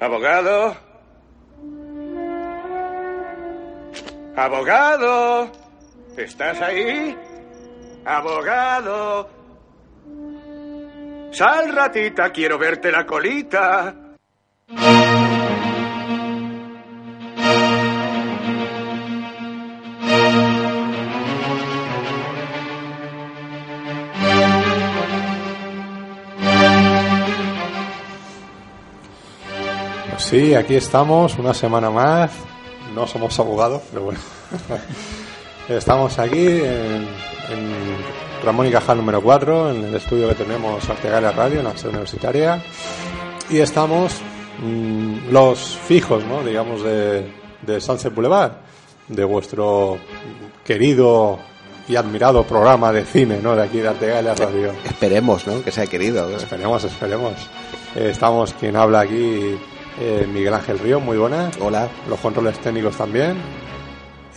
Abogado. Abogado. ¿Estás ahí? Abogado. Sal, ratita, quiero verte la colita. Sí, aquí estamos, una semana más. No somos abogados, pero bueno. estamos aquí en, en Ramón y Cajal número 4, en el estudio que tenemos Artegalia Radio, en la sede universitaria. Y estamos mm, los fijos, ¿no? digamos, de, de Sunset Boulevard, de vuestro querido y admirado programa de cine, ¿no? De aquí de Artegalia Radio. Esperemos, ¿no? Que sea querido. ¿no? Esperemos, esperemos. Eh, estamos quien habla aquí, eh, Miguel Ángel Río, muy buenas. Hola. Los controles técnicos también.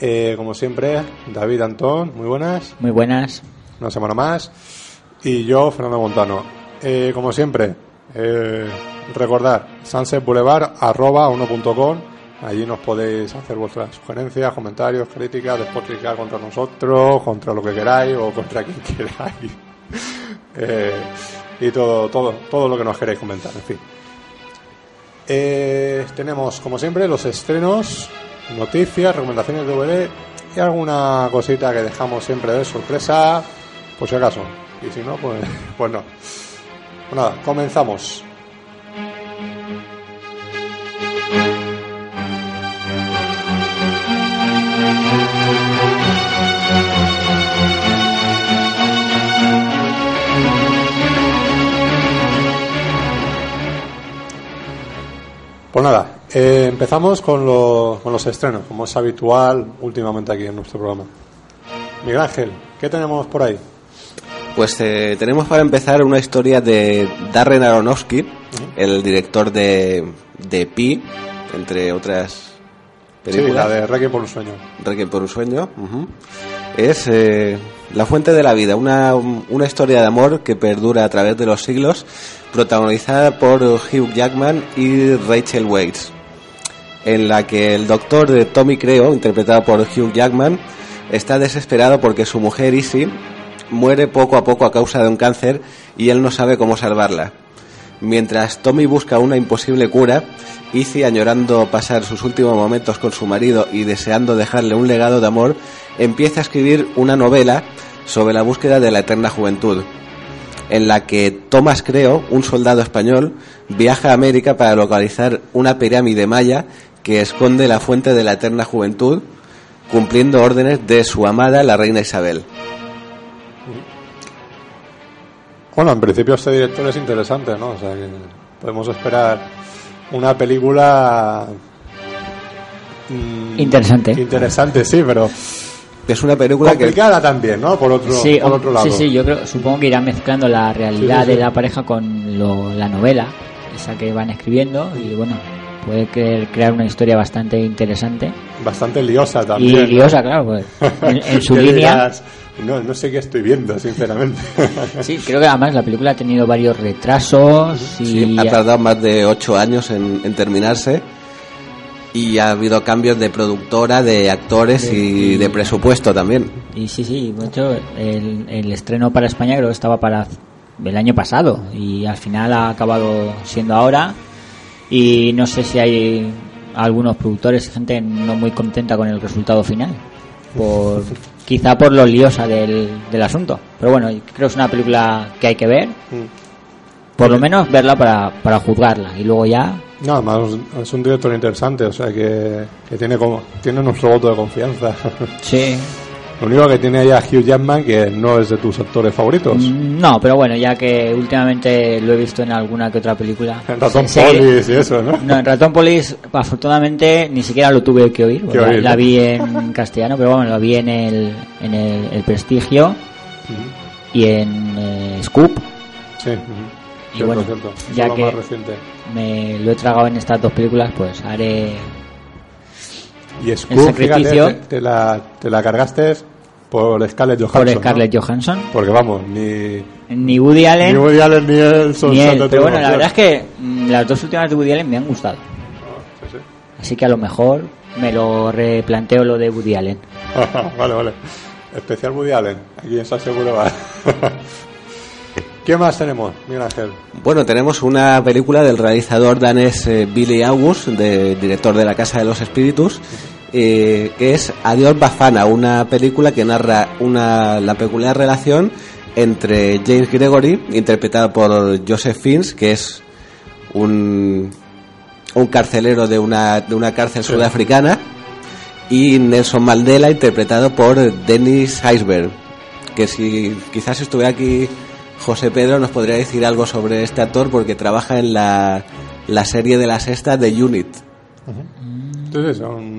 Eh, como siempre, David Antón, muy buenas. Muy buenas. Una semana más. Y yo, Fernando Montano. Eh, como siempre, eh, recordar, Sunset Boulevard, arroba uno.com. Allí nos podéis hacer vuestras sugerencias, comentarios, críticas, despotricar contra nosotros, contra lo que queráis o contra quien queráis. Eh, y todo, todo, todo lo que nos queréis comentar, en fin. Eh, tenemos, como siempre, los estrenos, noticias, recomendaciones de DVD y alguna cosita que dejamos siempre de sorpresa, por si acaso. Y si no, pues, pues no. Pues nada, comenzamos. Eh, empezamos con, los- con los estrenos, como es habitual últimamente aquí en nuestro programa. Miguel Ángel, ¿qué tenemos por ahí? Pues eh, tenemos para empezar una historia de Darren Aronofsky, el director de, de Pi, entre otras Sí, películas. la de Requiem por un sueño. Requiem por un sueño. Es eh, La fuente de la vida, una, una historia de amor que perdura a través de los siglos, protagonizada por Hugh Jackman y Rachel Weisz, en la que el doctor de Tommy Creo, interpretado por Hugh Jackman, está desesperado porque su mujer Izzy muere poco a poco a causa de un cáncer y él no sabe cómo salvarla. Mientras Tommy busca una imposible cura, Izzy, añorando pasar sus últimos momentos con su marido y deseando dejarle un legado de amor, empieza a escribir una novela sobre la búsqueda de la eterna juventud, en la que Thomas Creo, un soldado español, viaja a América para localizar una pirámide maya que esconde la fuente de la eterna juventud, cumpliendo órdenes de su amada la reina Isabel. Bueno, en principio este director es interesante, ¿no? O sea que podemos esperar una película mm, Interesante. Interesante, sí, pero Es una película que complicada también, ¿no? Por otro, Sí, por otro lado. sí, sí, yo creo, supongo que irán mezclando la realidad Sí, sí, sí. de la pareja con lo- la novela, esa que van escribiendo, y bueno, puede crear, crear una historia bastante interesante. Bastante liosa también. y ¿no? liosa, claro, pues, en, en su línea. no, no sé qué estoy viendo, sinceramente. Sí, creo que además la película ha tenido varios retrasos y Sí, ha tardado más de ocho años en, en terminarse y ha habido cambios de productora, de actores y de presupuesto también. Y sí, sí, de hecho, el, el estreno para España creo que estaba para el año pasado y al final ha acabado siendo ahora. Y no sé si hay algunos productores y gente no muy contenta con el resultado final, por quizá por lo liosa del, del asunto. Pero bueno, creo que es una película que hay que ver, por lo menos verla para, para juzgarla y luego ya No, además es un director interesante, o sea que, que tiene como tiene nuestro voto de confianza. sí. Lo único que tiene ahí a Hugh Jackman que no es de tus actores favoritos. Mm, No, pero bueno, ya que últimamente lo he visto en alguna que otra película. En Ratón que- Polis y eso, ¿no? No, en Ratón Polis, afortunadamente, ni siquiera lo tuve que oír. La, oír, la vi en castellano, pero bueno, la vi en el, en el, el Prestigio y en eh, Scoop. Sí, ujú. Y Cierto, bueno, cierto. Ya lo que-. Me lo he tragado en estas dos películas, pues haré. Y Scoop, sacrificio. fíjate, te, te la, te la cargaste por Scarlett Johansson. Por ¿no? Scarlett Johansson. Porque vamos, ni, Ni Woody Allen. ni Woody Allen ni él son ni él. Pero bueno, la verdad es que mm, las dos últimas de Woody Allen me han gustado. Así que a lo mejor me lo replanteo lo de Woody Allen. vale, vale. Especial Woody Allen. Aquí en Salseo Boulevard. ¿Qué más tenemos, Miguel Ángel? Bueno, tenemos una película del realizador danés eh, Billy August, de, director de La Casa de los Espíritus, eh, que es Adiós Bafana, una película que narra una, la peculiar relación entre James Gregory, interpretado por Joseph Fiennes, que es un, un carcelero de una, de una cárcel sudafricana, y Nelson Mandela, interpretado por Dennis Iceberg, que si quizás estuviera aquí José Pedro nos podría decir algo sobre este actor porque trabaja en la, la serie de la sexta de Unit. Entonces, son-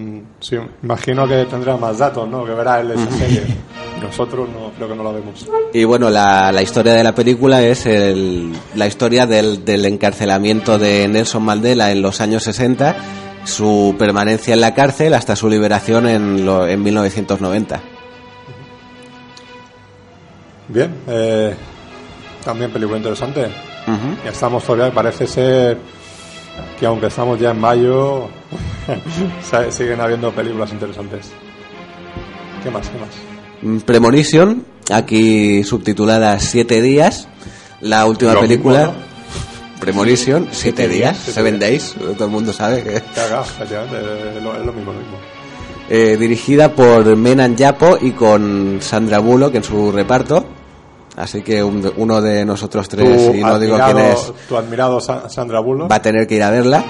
sí, imagino que tendrá más datos, ¿no? Que verá él esa serie. Nosotros no, creo que no la vemos. Y bueno, la, la historia de la película es el- la historia del, del encarcelamiento de Nelson Mandela en los años 60, su permanencia en la cárcel hasta su liberación en, lo- en 1990. Bien, eh, también película interesante. Ujú. Ya estamos todavía, parece ser que aunque estamos ya en mayo, siguen habiendo películas interesantes. ¿Qué más? ¿Qué más? Mm, Premonition, aquí subtitulada Siete días, la última Lo mismo, película. ¿no? Premonition, Siete días, Siete días. Days, todo el mundo sabe que... Es lo, es lo mismo, lo mismo. Eh, dirigida por Menan Yapo y con Sandra Bullock en su reparto. Así que un- uno de nosotros tres, Tu y no digo quién admirado- es, Tu admirado Sa- Sandra Bullock. va a tener que ir a verla.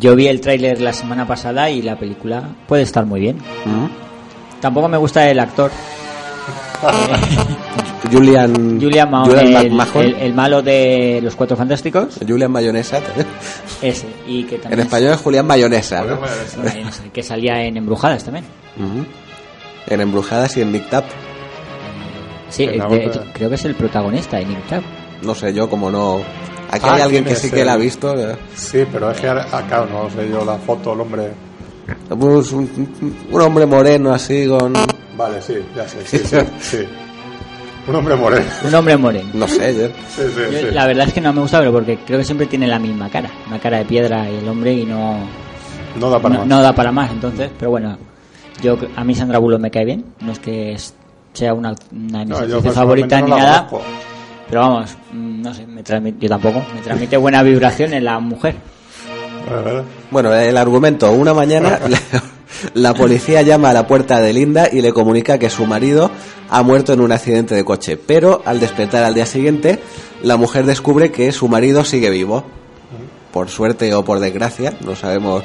Yo vi el tráiler la semana pasada y la película puede estar muy bien. Mm. Tampoco me gusta el actor, Julian, Julian Mahon, Julian el, McMahon. el- el malo de Los Cuatro Fantásticos, Julian Mayonesa. ese. Y que En también español es Julián Mayonesa. que salía en Embrujadas también. En Embrujadas y en Big Tap. Sí, de- creo que es el protagonista en Inctab. No sé yo, como no. Aquí Ah, hay alguien ¿quién que sí que la ha visto. Sí, pero es que, ahora- ah, no sé yo la foto, el hombre. Pues un, un hombre moreno así con. Vale, sí, ya sé, sí, sí, sí. Un hombre moreno. Un hombre moreno. No sé, yo. Sí, sí, Yo, sí. La verdad es que no me gusta, pero porque creo que siempre tiene la misma cara. Una cara de piedra y el hombre y no, No da para no, más. no da para más. Entonces, pero bueno, yo a mí Sandra Bullock me cae bien. No es que es- sea una, una de mis No, yo favoritas ni nada. conozco. Pero vamos, mm, no sé, me transmite, yo tampoco. Me transmite buena vibración en la mujer. Bueno, el argumento. Una mañana la, la policía llama a la puerta de Linda y le comunica que su marido ha muerto en un accidente de coche. Pero al despertar al día siguiente, la mujer descubre que su marido sigue vivo. Por suerte o por desgracia, no sabemos.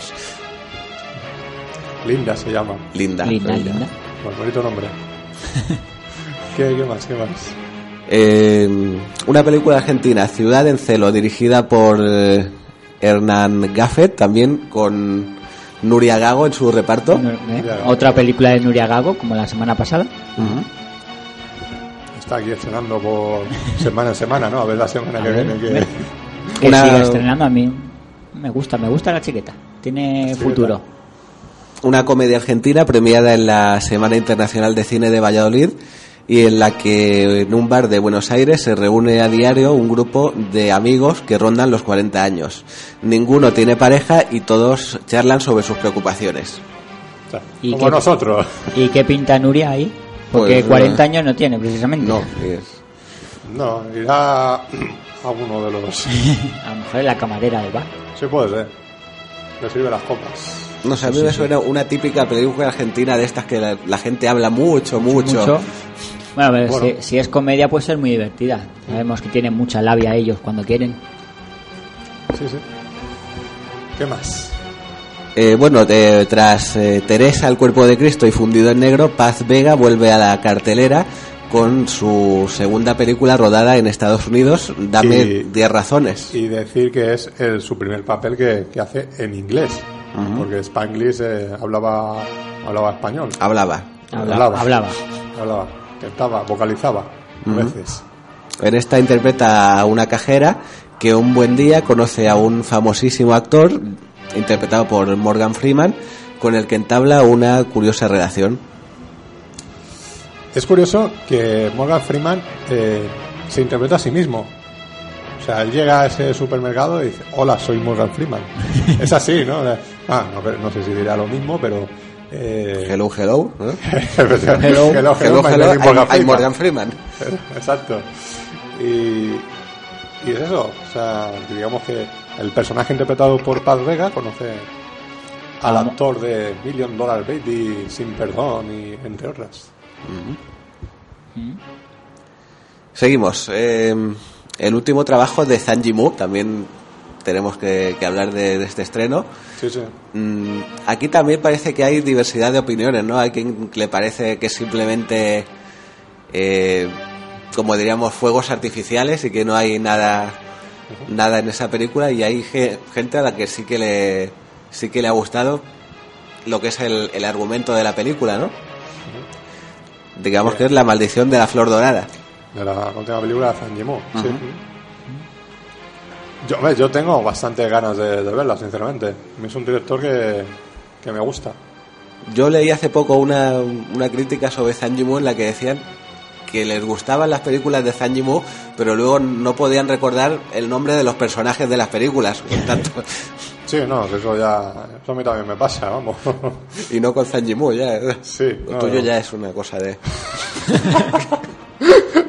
Linda se llama. Linda. Linda, linda. Pues bonito nombre. ¿Qué, ¿Qué más? ¿Qué más? Eh, una película argentina, Ciudad en Celo, dirigida por eh, Hernán Gaffet, también con Nuria Gago en su reparto. ¿Eh? Otra película de Nuria Gago, como la semana pasada. Está aquí estrenando por semana en semana, ¿no? A ver la semana que ver, viene. Que... Que Una- siga estrenando a mí. Me gusta, me gusta la chiqueta. Tiene futuro. Una comedia argentina premiada en la Semana Internacional de Cine de Valladolid y en la que en un bar de Buenos Aires se reúne a diario un grupo de amigos que rondan los 40 años. Ninguno tiene pareja y todos charlan sobre sus preocupaciones. ¿Y como qué- nosotros. ¿Y qué pinta Nuria ahí? Porque Pues, 40 eh, años no tiene, precisamente. No, es- No, irá a uno de los... A lo mejor es la camarera del bar. Sí puede ser. Le sirve las copas. No sé, a mí me suena una típica película argentina de estas que la, la gente habla mucho, mucho. Mucho. Bueno, pero Bueno. Si, si es comedia puede ser muy divertida. Sabemos que tienen mucha labia ellos cuando quieren. Sí, sí. ¿Qué más? Eh, bueno, de- tras eh, Teresa, el cuerpo de Cristo y fundido en negro, Paz Vega vuelve a la cartelera con su segunda película rodada en Estados Unidos, Dame Y- 10 razones. Y decir que es el, su primer papel que, que hace en inglés. Porque Spanglish eh, hablaba, hablaba español. Hablaba. Habla- Hablaba. hablaba. Hablaba, cantaba, vocalizaba. A veces. En esta interpreta a una cajera que un buen día conoce a un famosísimo actor, interpretado por Morgan Freeman, con el que entabla una curiosa relación. Es curioso que Morgan Freeman eh, se interpreta a sí mismo. O sea, él llega a ese supermercado y dice, hola, soy Morgan Freeman. es así, ¿no? Ah, no, pero no sé si dirá lo mismo, pero... Eh... Hello, hello. ¿no? hello, hello, Hello, hello, is Morgan I'm- I'm Freeman. Morgan Freeman. Exacto. Y, y es eso, o sea, que digamos que el personaje interpretado por Paz Vega conoce al actor de Million Dollar Baby, Sin Perdón y entre otras. Seguimos. Eh, el último trabajo de Zhang Yimou, también tenemos que, que hablar de, de este estreno. Sí, sí. Mm, aquí también parece que hay diversidad de opiniones, ¿no? Hay quien le parece que es simplemente, eh, como diríamos, fuegos artificiales y que no hay nada, nada en esa película y hay ge- gente a la que sí que le, sí que le ha gustado lo que es el, el argumento de la película, ¿no? Digamos que es la maldición de la flor dorada. De la última película de Zhang Yimou, sí. Yo, yo tengo bastantes ganas de, de verla, sinceramente. Es un director que, que me gusta. Yo leí hace poco una, una crítica sobre Zhang Yimou en la que decían que les gustaban las películas de Zhang Yimou, pero luego no podían recordar el nombre de los personajes de las películas. Por tanto, Sí, no, eso ya... Eso a mí también me pasa, vamos. y no con Zhang Yimou, ya. Sí, Lo no, tuyo no. ya es una cosa de...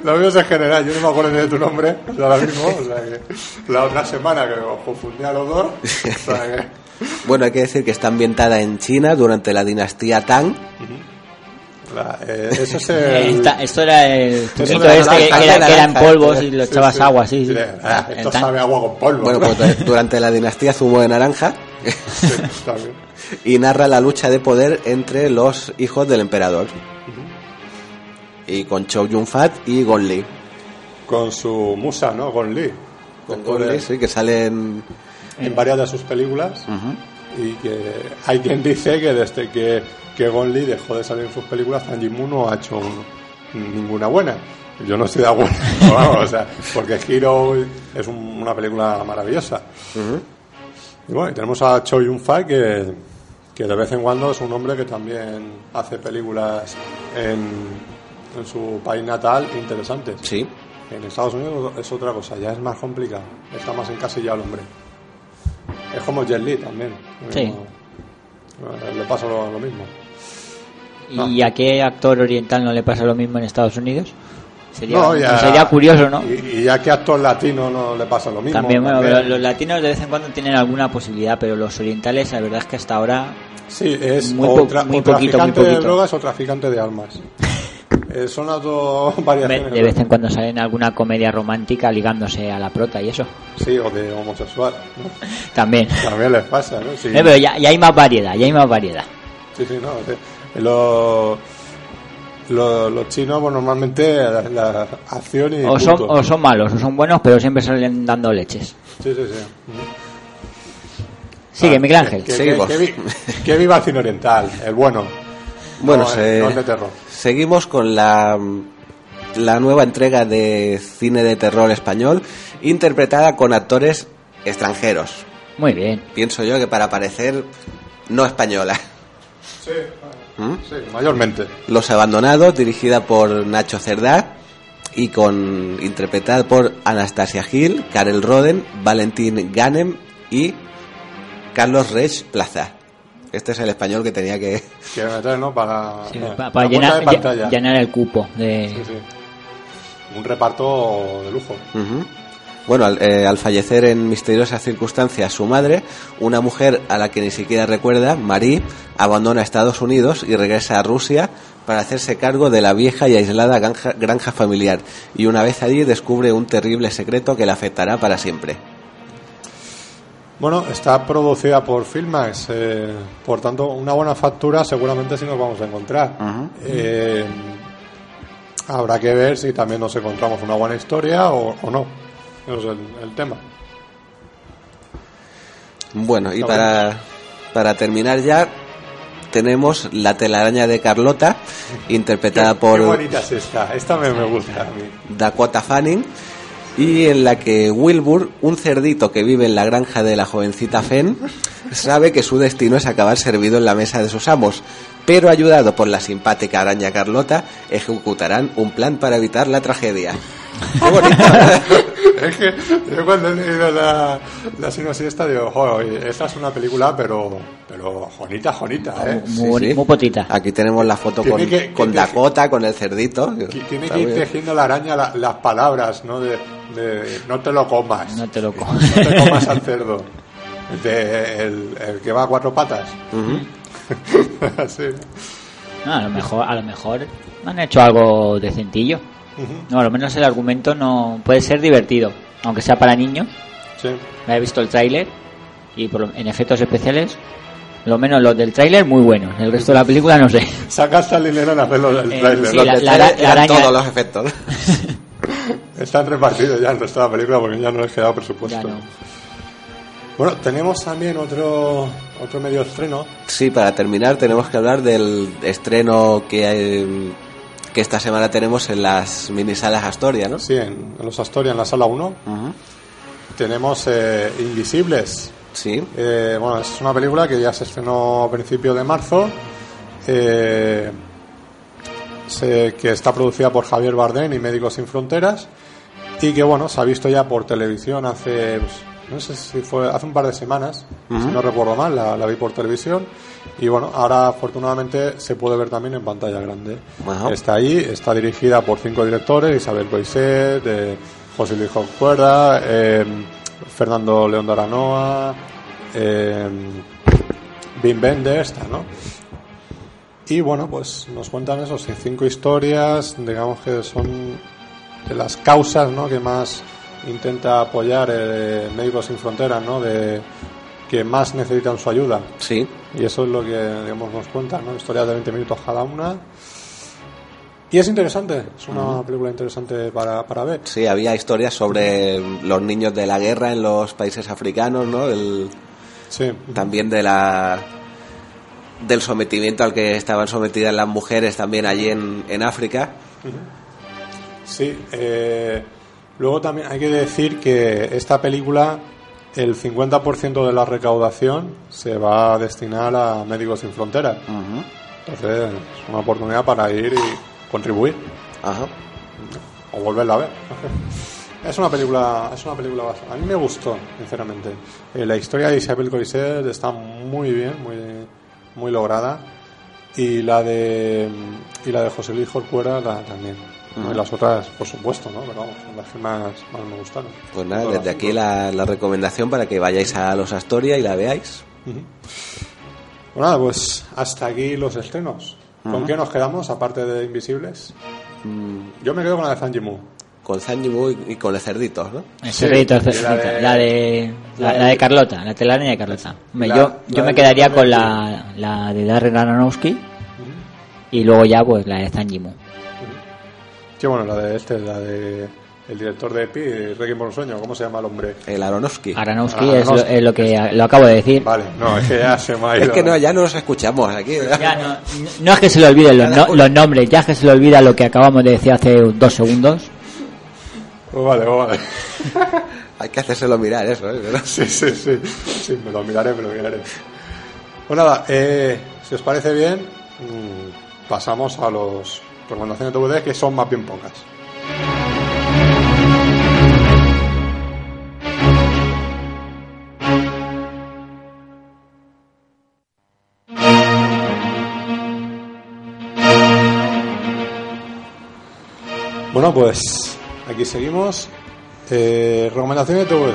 Lo mío es en general, yo no me acuerdo ni de tu nombre ahora mismo, o sea que la otra semana que os confundí a los dos, o sea que... Bueno, hay que decir que está ambientada en China durante la dinastía Tang. la- eh, eso es el... Esta- esto era el era este que, era, que era en naranja, polvos sí, y lo echabas sí. agua, sí. ah, esto sabe agua con polvo. Bueno, ¿no? pues durante la dinastía zumo de naranja y narra la lucha de poder entre los hijos del emperador. Y con Chow Yun-fat y Gon Li. Con su musa, ¿no? Con Lee. Con Gon Li, sí, que salen... en varias de sus películas y que hay quien dice que desde que, que Gon Lee dejó de salir en sus películas, Zhang Yimou no ha hecho un- ninguna buena. Yo no estoy de acuerdo, vamos, o sea, porque Hero es un- una película maravillosa. Y bueno, y tenemos a Choi Yun-fat que, que de vez en cuando es un hombre que también hace películas en, en su país natal interesantes. Sí. En Estados Unidos es otra cosa, ya es más complicado. Está más encasillado el hombre. Es como Jet Li también. Sí. No, le pasa lo, lo mismo. ¿Y a qué actor oriental no le pasa lo mismo en Estados Unidos? Sería, No, ya- sería curioso, ¿no? Y, ya a actor latino no le pasa lo mismo. También, bueno, pero los latinos de vez en cuando tienen alguna posibilidad, pero los orientales, la verdad es que hasta ahora Sí, es Muy o, po- muy o poquito, traficante muy de poquito. drogas o traficante de armas. Eh, son las dos variaciones. de vez en cuando salen alguna comedia romántica ligándose a la prota y eso. Sí, o de homosexual. ¿no? También. También les pasa, ¿no? Sí, Eh, pero ya, ya hay más variedad, ya hay más variedad. sí, sí, no. eh, Los, los, los chinos, pues normalmente la, la acción y. O son, punto. o son malos, o son buenos, pero siempre salen dando leches. Sí, sí, sí. Sigue, Ah, Miguel Ángel. Que, que- que vi- que viva el cine oriental, el bueno. Bueno, no, se- el, no el de terror. seguimos con la, la nueva entrega de cine de terror español, interpretada con actores extranjeros. Muy bien. Pienso yo que para parecer no española. Sí, ¿Mm? sí, mayormente. Los Abandonados, dirigida por Nacho Cerdá y con interpretada por Anastasia Gil, Karel Roden, Valentín Ganem y Carlos Reich Plaza. Este es el español que tenía que... Que meter, ¿no? Para, Sí, llenar, de el cupo de... Sí, sí. Un reparto de lujo. Bueno, al, eh, al fallecer en misteriosas circunstancias su madre, una mujer a la que ni siquiera recuerda, Marie, abandona Estados Unidos y regresa a Rusia para hacerse cargo de la vieja y aislada granja, granja familiar y una vez allí descubre un terrible secreto que la afectará para siempre. Bueno, está producida por Filmax, eh, por tanto, una buena factura seguramente sí nos vamos a encontrar. Eh, habrá que ver si también nos encontramos una buena historia o, o no. Ese es el, el tema. Bueno, y para, para terminar ya, tenemos La telaraña de Carlota, interpretada Qué- por... Qué bonita es esta. Esta me, me gusta a mí. Dakota Fanning y en la que Wilbur, un cerdito que vive en la granja de la jovencita Fen, sabe que su destino es acabar servido en la mesa de sus amos, pero ayudado por la simpática araña Carlota, ejecutarán un plan para evitar la tragedia. ¡Qué bonito! es que yo cuando he leído la, la sinopsis esta digo, joder, esta es una película, pero, pero jonita, jonita, ¿eh? Muy, muy potita. Aquí tenemos la foto Tiene con, que- con que- Dakota, con el cerdito. Tiene que ir tejiendo la araña la- las palabras, ¿no? De, de no te lo comas. No te lo No comas. te comas al cerdo. De, el, el que va a cuatro patas. Así. No, a lo mejor, a lo mejor han hecho algo decentillo. No, a lo menos el argumento no puede ser divertido, aunque sea para niños. Sí. Me he visto el tráiler y por en efectos especiales, lo menos los del tráiler muy buenos. El resto de la película no sé. Saca hasta el dinero en hacerlo del Eh, la- Los la- detalles la araña- todos los efectos. Están repartidos ya el resto de la película porque ya no les queda presupuesto. Ya no. Bueno, tenemos también otro otro medio estreno. Sí, para terminar tenemos que hablar del estreno que, eh, que esta semana tenemos en las minisalas Astoria, ¿no? Sí, en, en los Astoria, en la sala 1. Ujú. Tenemos eh, Invisibles. Sí, Eh, bueno, es una película que ya se estrenó a principios de marzo. eh, se- que está producida por Javier Bardem y Médicos Sin Fronteras. Y que, bueno, se ha visto ya por televisión hace. pues, no sé si fue hace un par de semanas, si no recuerdo mal, la, la vi por televisión. Y bueno, ahora afortunadamente se puede ver también en pantalla grande. Está ahí, está dirigida por cinco directores: Isabel Boiset, eh, José Luis Cuerda, eh, Fernando León de Aranoa, eh, Wim Wenders, está, ¿no? Y bueno, pues nos cuentan eso, cinco historias, digamos que son de las causas ¿no? que más intenta apoyar eh, Médicos Sin Fronteras, ¿no? de que más necesitan su ayuda. sí. Y eso es lo que digamos, nos cuentan, ¿no? historias de 20 minutos cada una. Y es interesante, es una película interesante para, para ver. Sí, había historias sobre los niños de la guerra en los países africanos, ¿no? El- Sí, también de la del sometimiento al que estaban sometidas las mujeres también allí en, en África. Sí, eh, luego también hay que decir que esta película, el 50% de la recaudación se va a destinar a Médicos Sin Fronteras. Entonces, es una oportunidad para ir y contribuir Ajá. o volverla a ver. Es una película, es una película bastante- A mí me gustó, sinceramente. Eh, la historia de Isabel Coiset está muy bien, muy, muy lograda. Y la de y la de José Luis Jorcuera la- también. Y las otras, por supuesto, ¿no? Pero vamos, son las que más, más me gustaron. Pues nada, desde aquí la, la recomendación para que vayáis a los Astoria y la veáis. Bueno, nada, pues hasta aquí los estrenos. ¿Con qué nos quedamos, aparte de Invisibles? Mm. Yo me quedo con la de Zanjimu. Con Zanjimu y, y con los cerditos, ¿no? El Sí, cerrito, el y la de- La de, la, la la de- Carlota, la telaraña de Carlota. Yo la yo me quedaría con la, la de Darren Aronofsky y luego ya pues la de Zanjimu. Bueno, la de este, la de el director de Epi, Requiem por un sueño, ¿cómo se llama el hombre? El Aronofsky. Aronofsky Aronofsky. es lo, es lo que lo acabo de decir. Vale, no, es que ya se me ha ido. Es que no, ya no nos escuchamos aquí. Ya no, no es que se le olviden los, no- los nombres, ya es que se le olvida lo que acabamos de decir hace dos segundos. Pues vale, pues vale. Hay que hacérselo mirar eso, ¿eh? ¿Verdad? Sí, sí, sí. Sí, me lo miraré, me lo miraré. Pues nada, eh, si os parece bien, mm, pasamos a los recomendaciones de DVD que son más bien pocas. Bueno, pues aquí seguimos. Eh, recomendaciones de DVD.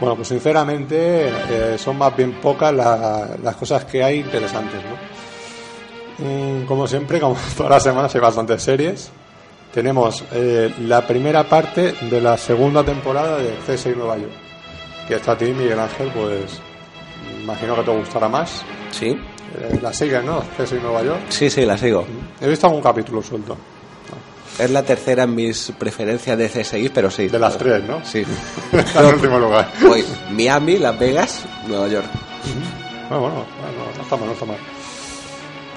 Bueno, pues sinceramente eh, son más bien pocas la- las cosas que hay interesantes, ¿no? Mm, como siempre, como todas las semanas hay bastantes series. Tenemos eh, la primera parte de la segunda temporada de CSI Nueva York. Que está a ti, Miguel Ángel, pues imagino que te gustará más. Sí, Eh, la sigues, ¿no? CSI Nueva York. sí, sí, la sigo. He visto algún capítulo suelto. Es la tercera en mis preferencias de CSI, pero sí. De las tres, ¿no? Sí. Está en último lugar. Voy Miami, Las Vegas, Nueva York. Bueno, bueno, bueno, no está mal, no está mal.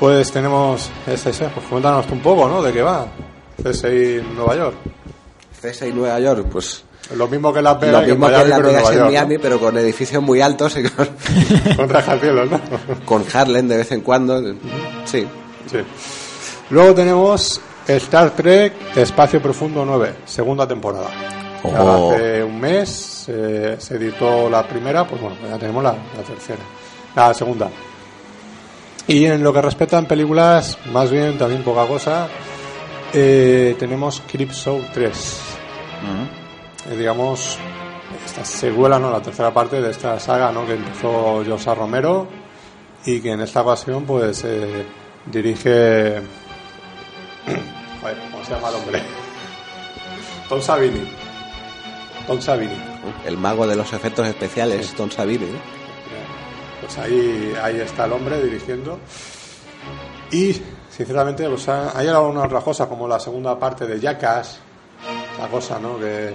Pues tenemos ese, pues coméntanos un poco, ¿no? ¿De qué va? CSI Nueva York. CSI Nueva York, pues Lo mismo que Las lo Vegas, mismo que Miami, Las Vegas en York, Miami, pero con edificios muy altos y con. Con rascacielos, ¿no? con Harlem de vez en cuando. Sí. Sí. Luego tenemos Star Trek Espacio Profundo 9, segunda temporada. Oh. hace un mes eh, se editó la primera, pues bueno, ya tenemos la, la tercera, la segunda. Y en lo que respecta en películas, más bien también poca cosa, eh, tenemos Creepshow 3. Eh, digamos, esta secuela, ¿no? La tercera parte de esta saga, ¿no? Que empezó Josa Romero y que en esta ocasión, pues, eh, dirige... Joder, ¿cómo se llama el hombre? Tom Savini. Tom Savini. El mago de los efectos especiales, Tom Savini. Pues ahí, ahí está el hombre dirigiendo. Y, sinceramente, pues ha- hay algunas otras cosas, como la segunda parte de Jackass, la cosa, ¿no? Que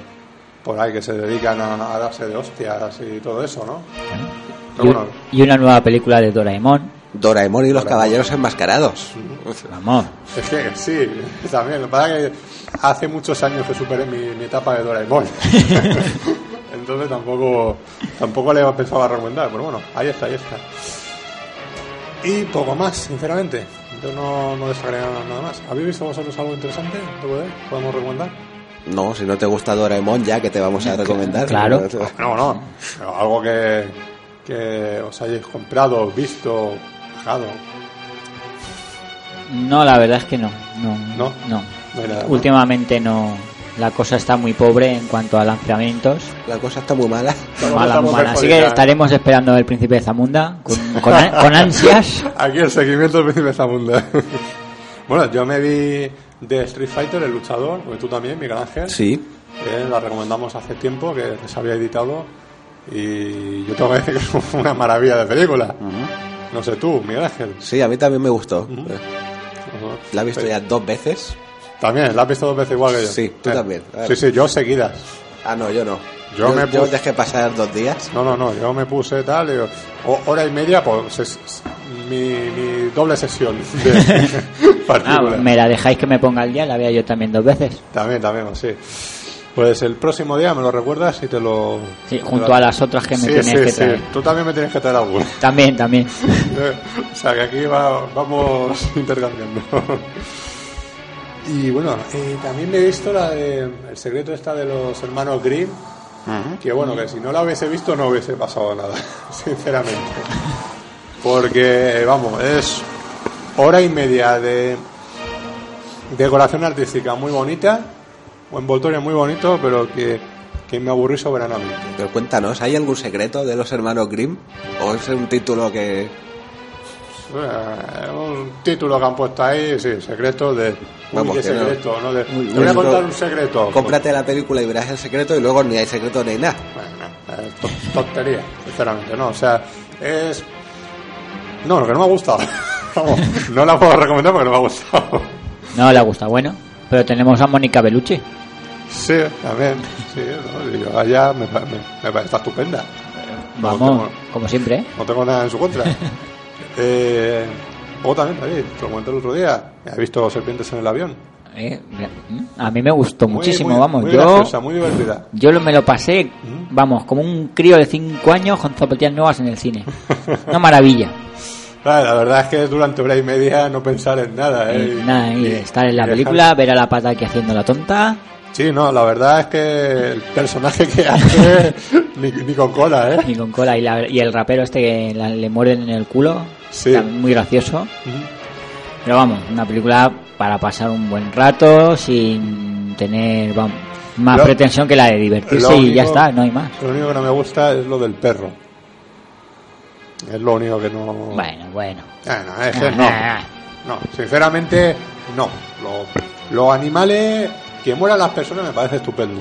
por ahí que se dedican a, a darse de hostias y todo eso, ¿no? Y, Pero bueno, y una nueva película de Doraemon. Doraemon y los Doraemon. caballeros enmascarados. Vamos. es que sí, también. Lo que pasa es que hace muchos años que superé mi, mi etapa de Doraemon. Entonces tampoco, tampoco le pensaba recomendar, pero bueno, ahí está, ahí está. Y poco más, sinceramente. Yo no, no nada más. ¿Habéis visto vosotros algo interesante? DVD? ¿Podemos recomendar? No, si no te gusta Doraemon, ya que te vamos a recomendar. Claro. No, no. Pero algo que, que os hayáis comprado, visto, bajado. No, la verdad es que no. No. ¿no? Últimamente no. La cosa está muy pobre en cuanto a lanzamientos. La cosa está muy mala. Mala, muy mala. Así que estaremos esperando el príncipe de Zamunda con, con, an- con ansias. Aquí el seguimiento del príncipe Zamunda. bueno, yo me vi de Street Fighter, el luchador, porque tú también, Miguel Ángel. Sí. que la recomendamos hace tiempo, que se había editado. Y yo tengo que decir que es una maravilla de película. No sé tú, Miguel Ángel. Sí, a mí también me gustó. La he visto ya dos veces. También, la has visto dos veces igual que yo. Sí, tú Eh, también. Sí, sí, yo seguidas. Ah, no, yo no. Yo Yo, me yo puse- dejé pasar dos días. No, no, no, yo me puse tal, y, o- hora y media, pues es, es mi, mi doble sesión de Ah, me la dejáis que me ponga al día, la vea yo también dos veces. También, también, sí. Pues el próximo día me lo recuerdas y te lo... Sí, te junto a las otras que me Sí, tienes sí, que sí. traer. Tú también me tienes que traer alguno. También, también. o sea que aquí va- vamos intercambiando. Y bueno, eh, también me he visto la de El secreto esta de los hermanos Grimm. Que bueno, que si no la hubiese visto no hubiese pasado nada, sinceramente. Porque, vamos, es hora y media de decoración artística muy bonita, un envoltorio muy bonito, pero que, que me aburrí soberanamente. Pero cuéntanos, ¿hay algún secreto de los hermanos Grimm? ¿O es un título que.? Un título que han puesto ahí, sí, secreto de... Vamos, uy, qué que no. secreto, ¿no? De, Uy, te voy a contar un secreto. Cómprate la película y verás el secreto y luego ni hay secreto ni hay nada. Bueno, eh, to- tontería, sinceramente, ¿no? O sea, es... No, lo que no me ha gustado. Vamos, no la puedo recomendar porque no me ha gustado. No le gusta, bueno. Pero tenemos a Mónica Bellucci. Sí, también. Sí, ¿no? Allá me, me, me parece estupenda. No Vamos, tengo- como siempre. ¿eh? No tengo nada en su contra. eh, o también, David, te lo comenté el otro día. He visto serpientes en el avión. Eh, A mí me gustó Muy, muchísimo, muy- vamos. Muy yo graciosa, muy divertida. yo me lo pasé, vamos, como un crío de 5 años con zapatillas nuevas en el cine. Una maravilla. Claro, la verdad es que durante hora y media no pensar en nada. ¿eh? Nada, y Y- estar en la y dejar- película, ver a la pata aquí haciendo la tonta. Sí, no, la verdad es que el personaje que hace ni, ni con cola, ¿eh? Y con cola. Y, la- y el rapero este que la- le muerden en el culo. Sí. muy gracioso. Pero vamos, una película para pasar un buen rato sin tener vamos, más Lo- pretensión que la de divertirse y ya está, no hay más. Lo único que no me gusta es lo del perro. Es lo único que no. Bueno, bueno. Bueno, es que no. No, sinceramente, no. Lo- Los animales, que mueran las personas me parece estupendo.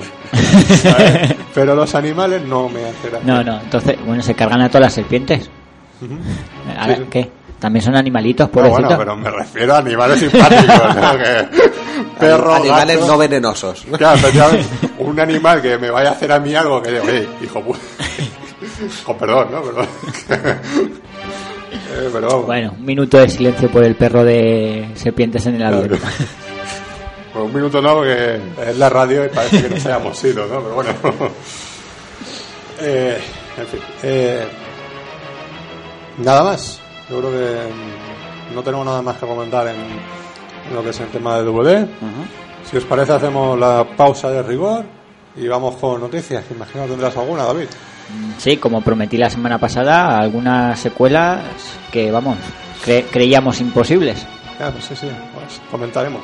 ¿sabes? Pero los animales no me hacen gracia. No, no, entonces, bueno, se cargan a todas las serpientes. Ujú. Ahora, Sí. ¿Qué? También son animalitos, No, bueno, pero me refiero a animales simpáticos, ¿no? Que perro, Animales gato. no venenosos. Claro, efectivamente, un animal que me vaya a hacer a mí algo que digo, "Ey, hijo pu-". Con perdón, ¿no? Pero, Eh, pero vamos. Bueno, un minuto de silencio por el perro de serpientes en el avión. Claro. Un minuto no, porque es la radio y parece que nos hayamos ido, ¿no? Pero bueno. Eh, en fin. eh, nada más. Yo creo que mm, no tenemos nada más que comentar en, en lo que es el tema de DVD. Si os parece, hacemos la pausa de rigor Y vamos con noticias. Imagino que tendrás alguna, David. Sí, como prometí la semana pasada, algunas secuelas que, vamos, cre- creíamos imposibles. Pues sí, sí, pues comentaremos.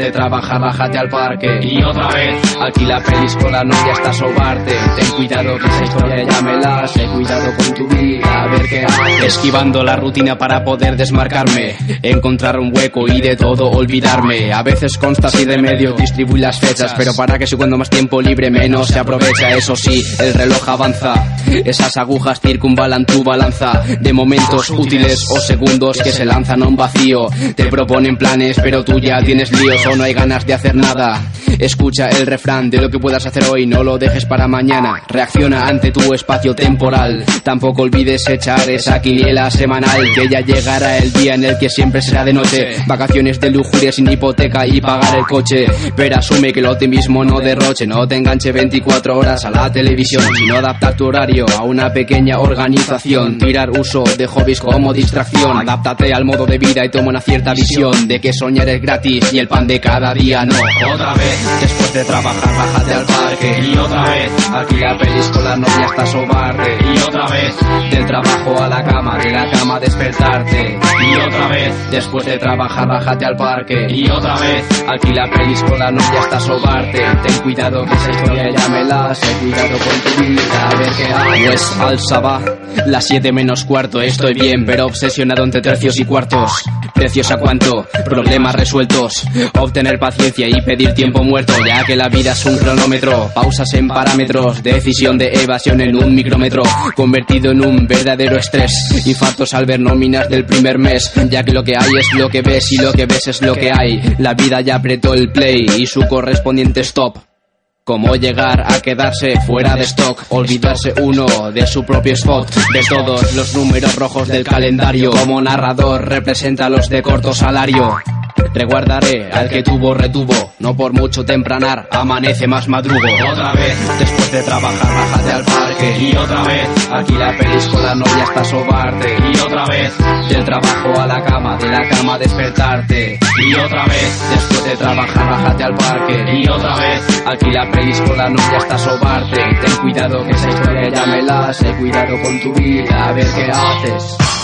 De trabajar, bájate al parque. Y otra vez, aquí la pelis con la novia hasta sobarte. Ten cuidado que esa historia ya me la sé. Cuidado con tu vida, a ver qué haces. Esquivando la rutina para poder desmarcarme. Encontrar un hueco y de todo olvidarme. A veces consta de medio, distribuir las fechas. Pero para que si cuando más tiempo libre menos se aprovecha. Eso sí, el reloj avanza. Esas agujas circunvalan tu balanza. De momentos útiles o segundos que se lanzan a un vacío. Te proponen planes, pero tú ya tienes líos no hay ganas de hacer nada. Escucha el refrán de lo que puedas hacer hoy, no lo dejes para mañana. Reacciona ante tu espacio temporal. Tampoco olvides echar esa quiniela semanal, que ya llegará el día en el que siempre será de noche. Vacaciones de lujuria sin hipoteca y pagar el coche. Pero asume que el optimismo no derroche, no te enganche 24 horas a la televisión, sino adaptar tu horario a una pequeña organización. Tirar uso de hobbies como distracción. Adáptate al modo de vida y toma una cierta visión de que soñar es gratis y el pan de cada día no. Otra vez, después de trabajar, bájate al parque. Y otra vez, aquí la pelis con la novia hasta sobarte. Y otra vez, del trabajo a la cama, de la cama a despertarte. Y otra vez, después de trabajar, bájate al parque. Y otra vez, aquí la pelis con la novia hasta sobarte. Ten cuidado que esa historia ya me la sé. Cuidado con tu vida, a ver qué haces. Pues alza va, las 7 menos cuarto. Estoy bien, pero obsesionado entre tercios y cuartos. Precios a cuánto, problemas resueltos. Obtener paciencia y pedir tiempo muerto, ya que la vida es un cronómetro. Pausas en parámetros, decisión de evasión en un micrómetro. Convertido en un verdadero estrés. Infartos al ver nóminas del primer mes, ya que lo que hay es lo que ves y lo que ves es lo que hay. La vida ya apretó el play y su correspondiente stop. Cómo llegar a quedarse fuera de stock, olvidarse uno de su propio spot, de todos los números rojos del calendario. Como narrador representa a los de corto salario. Reguardaré al que tuvo retuvo, no por mucho tempranar, amanece más madrugo. Otra vez, después de trabajar, bájate al parque. Y otra vez, aquí la pelis con la novia hasta sobarte. Y otra vez, del trabajo a la cama, de la cama despertarte. Y otra vez, después de trabajar, bájate al parque. Y otra vez, aquí la pelis con la novia hasta sobarte. Ten cuidado que esa historia ya me la sé. Cuidado con tu vida, a ver qué haces.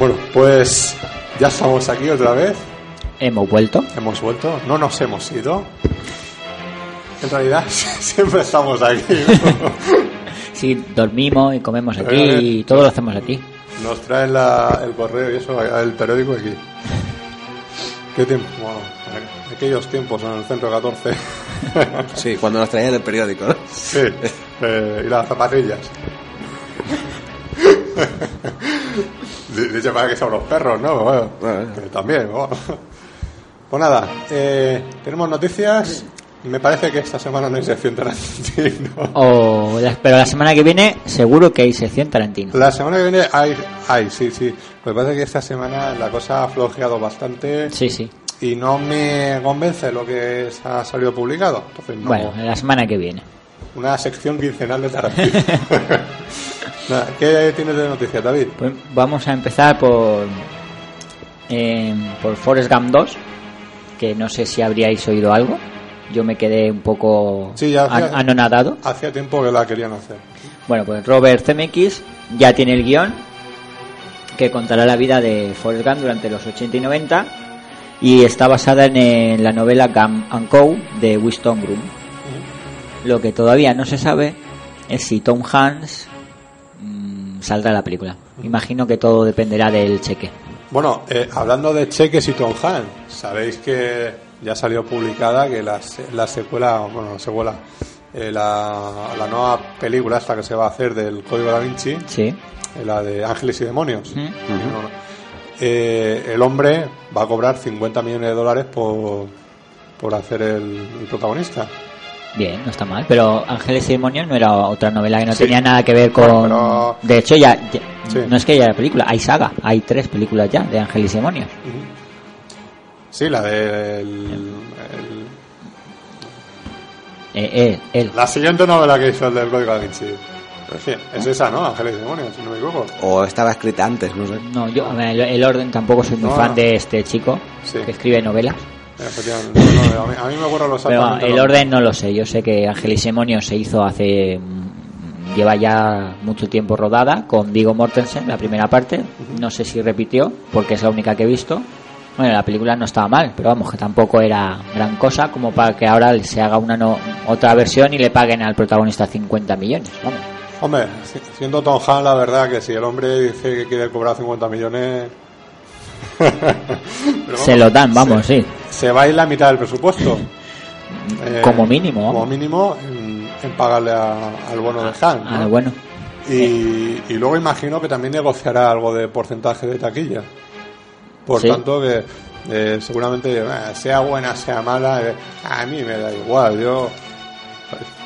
Bueno, pues ya estamos aquí otra vez. Hemos vuelto. Hemos vuelto. No nos hemos ido. En realidad siempre estamos aquí. ¿no? Sí, dormimos y comemos aquí Eh, y todo lo hacemos aquí. Nos traen la- el correo y eso, el periódico aquí. ¿Qué tiempo? Bueno, aquellos tiempos en el centro 14. Sí, cuando nos traían el periódico, ¿no? Sí, eh, y las zapatillas. Dice para que son los perros, ¿no? Bueno, Bueno. eh, también, bueno. Pues nada, eh, tenemos noticias. Me parece que esta semana no hay sección Tarantino. O la- pero la semana que viene seguro que hay sección Tarantino. La semana que viene hay, hay, sí, sí. Lo que pasa es que esta semana la cosa ha flojeado bastante Sí, sí. y no me convence lo que ha salido publicado. Entonces, no. Bueno, la semana que viene. Una sección quincenal de Tarantino. ¿Qué tienes de noticias, David? Pues vamos a empezar por eh, por Forrest Gump 2, que no sé si habríais oído algo. Yo me quedé un poco Sí, ya anonadado. Hacía tiempo que la querían hacer. Bueno, pues Robert Zemeckis ya tiene el guion que contará la vida de Forrest Gump durante los 80 y 90 y está basada en, la novela Gump and Co. de Winston Groom. Lo que todavía no se sabe es si Tom Hanks saldrá la película. Imagino que todo dependerá del cheque. Bueno, eh, hablando de cheques y Tom Hanks, sabéis que ya salió publicada que la, la secuela, bueno, la secuela, eh, la, la nueva película esta que se va a hacer del Código Da Vinci, Sí. eh, la de Ángeles y Demonios. Mm. Eh, el hombre va a cobrar 50 millones de dólares por, por hacer el, el protagonista. Bien, no está mal. Pero Ángeles y Demonios no era otra novela que no Sí. tenía nada que ver con. Bueno, pero- De hecho, ya, ya- Sí. no es que haya película, hay saga, hay tres películas ya de Ángeles y Demonios. Sí, la de el- Eh, eh, él. la siguiente novela que hizo el del Código Da Vinci. Sí, es esa, ¿no? Ángeles y Demonios, si no me equivoco. O estaba escrita antes, no sé. No, yo, a ver, el, el orden tampoco soy muy No, fan no. de este chico Sí. que escribe novelas. Efectivamente. No, no, a, mí, me ocurre lo Pero el lo orden no lo sé. Yo sé que Ángeles y Demonios se hizo hace. mm, lleva ya mucho tiempo rodada con Digo Mortensen, la primera parte. No sé si repitió, porque es la única que he visto. Bueno, la película no estaba mal, pero vamos, que tampoco era gran cosa como para que ahora se haga una no- otra versión y le paguen al protagonista 50 millones. Vamos. Hombre, si- siendo Tom Hanks, la verdad que si el hombre dice que quiere cobrar 50 millones. Se lo dan, vamos, sí. Se va a ir la mitad del presupuesto. Eh, Como mínimo, Como mínimo en, en pagarle a- al bono de. Ah, ¿no? bueno. Y, y luego imagino que también negociará algo de porcentaje de taquilla. Por Sí. tanto, que eh, seguramente eh, sea buena, sea mala, eh, a mí me da igual. Yo,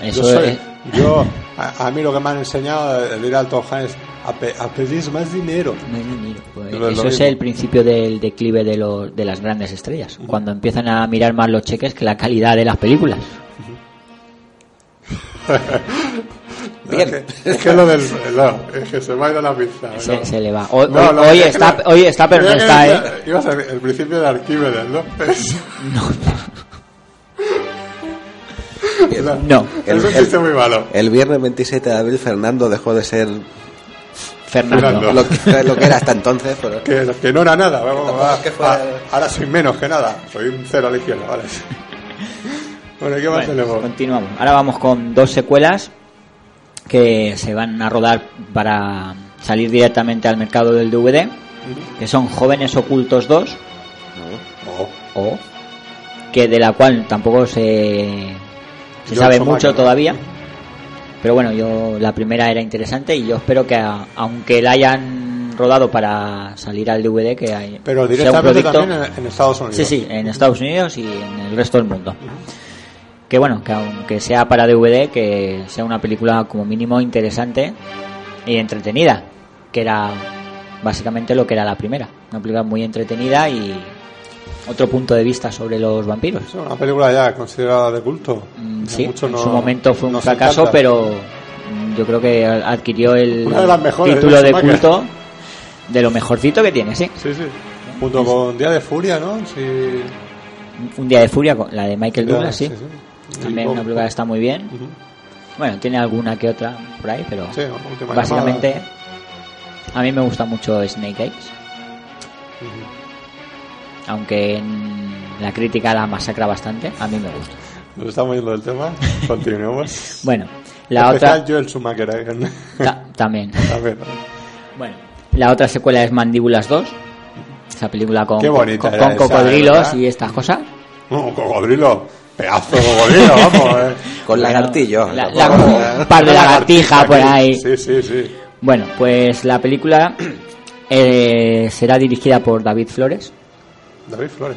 Eso yo, soy- es- yo a, a mí lo que me han enseñado de ir al Hanks a, pe- a pedir más dinero. Hay dinero, pues Lo- lo eso es mismo. el principio del declive de, los, de las grandes estrellas, cuando empiezan a mirar más los cheques que la calidad de las películas. Es que, es que lo del. No, es que se me ha ido la pizza. ¿no? Se, se le va. Hoy, No, hoy- es está, hoy está, pero no está, ¿eh? Ibas a el principio de Arquímedes, ¿no? Es- No, Un El- chiste muy malo. El viernes 27 de abril Fernando dejó de ser Fernando. Lo que, lo que era hasta entonces, pero Que, que no era nada. vamos, fuera- ahora soy menos que nada. Soy un cero a la izquierda, ¿vale? Bueno, ¿qué más Bueno, tenemos? continuamos. Ahora vamos con dos secuelas que se van a rodar para salir directamente al mercado del DVD, que son Jóvenes Ocultos 2, Oh, o que de la cual tampoco se, se Yo sabe mucho todavía. Pero bueno, yo la primera era interesante y yo espero que a- aunque la hayan rodado para salir al DVD, que hay, Pero sea un directamente producto- también en, en Estados Unidos. Sí, sí, en Estados Unidos y en el resto del mundo. Que bueno, que aunque sea para DVD, que sea una película como mínimo interesante y entretenida, que era básicamente lo que era la primera. Una película muy entretenida y otro punto de vista sobre los vampiros. Es una película ya considerada de culto. Mm, Sí, en no- su momento fue un fracaso, encanta. pero mm, yo creo que adquirió el mejores título de culto de lo mejorcito que tiene, sí. Sí, sí. Junto con Día de Furia, ¿no? Sí. Un día de furia, con la de Michael Douglas, sí. sí. También una película que está muy bien. Bueno, tiene alguna que otra por ahí, pero Sí, básicamente llamada. a mí me gusta mucho Snake Eyes. Aunque en la crítica la masacra bastante, a mí me gusta. Nos estamos yendo del tema. Continuemos. Bueno, la Especial otra Joel Schumacher. ¿eh? ta- también. A ver. Bueno, la otra secuela es Mandíbulas 2. Esa película con, con, con esa, cocodrilos ¿verdad? y estas cosas. Un cocodrilo. Pedazo de cocodrilo, vamos. Eh. Con lagartillo. La- la- un par de lagartijas por ahí. Sí, sí, sí. Bueno, pues la película eh, será dirigida por David Flores, David Flores.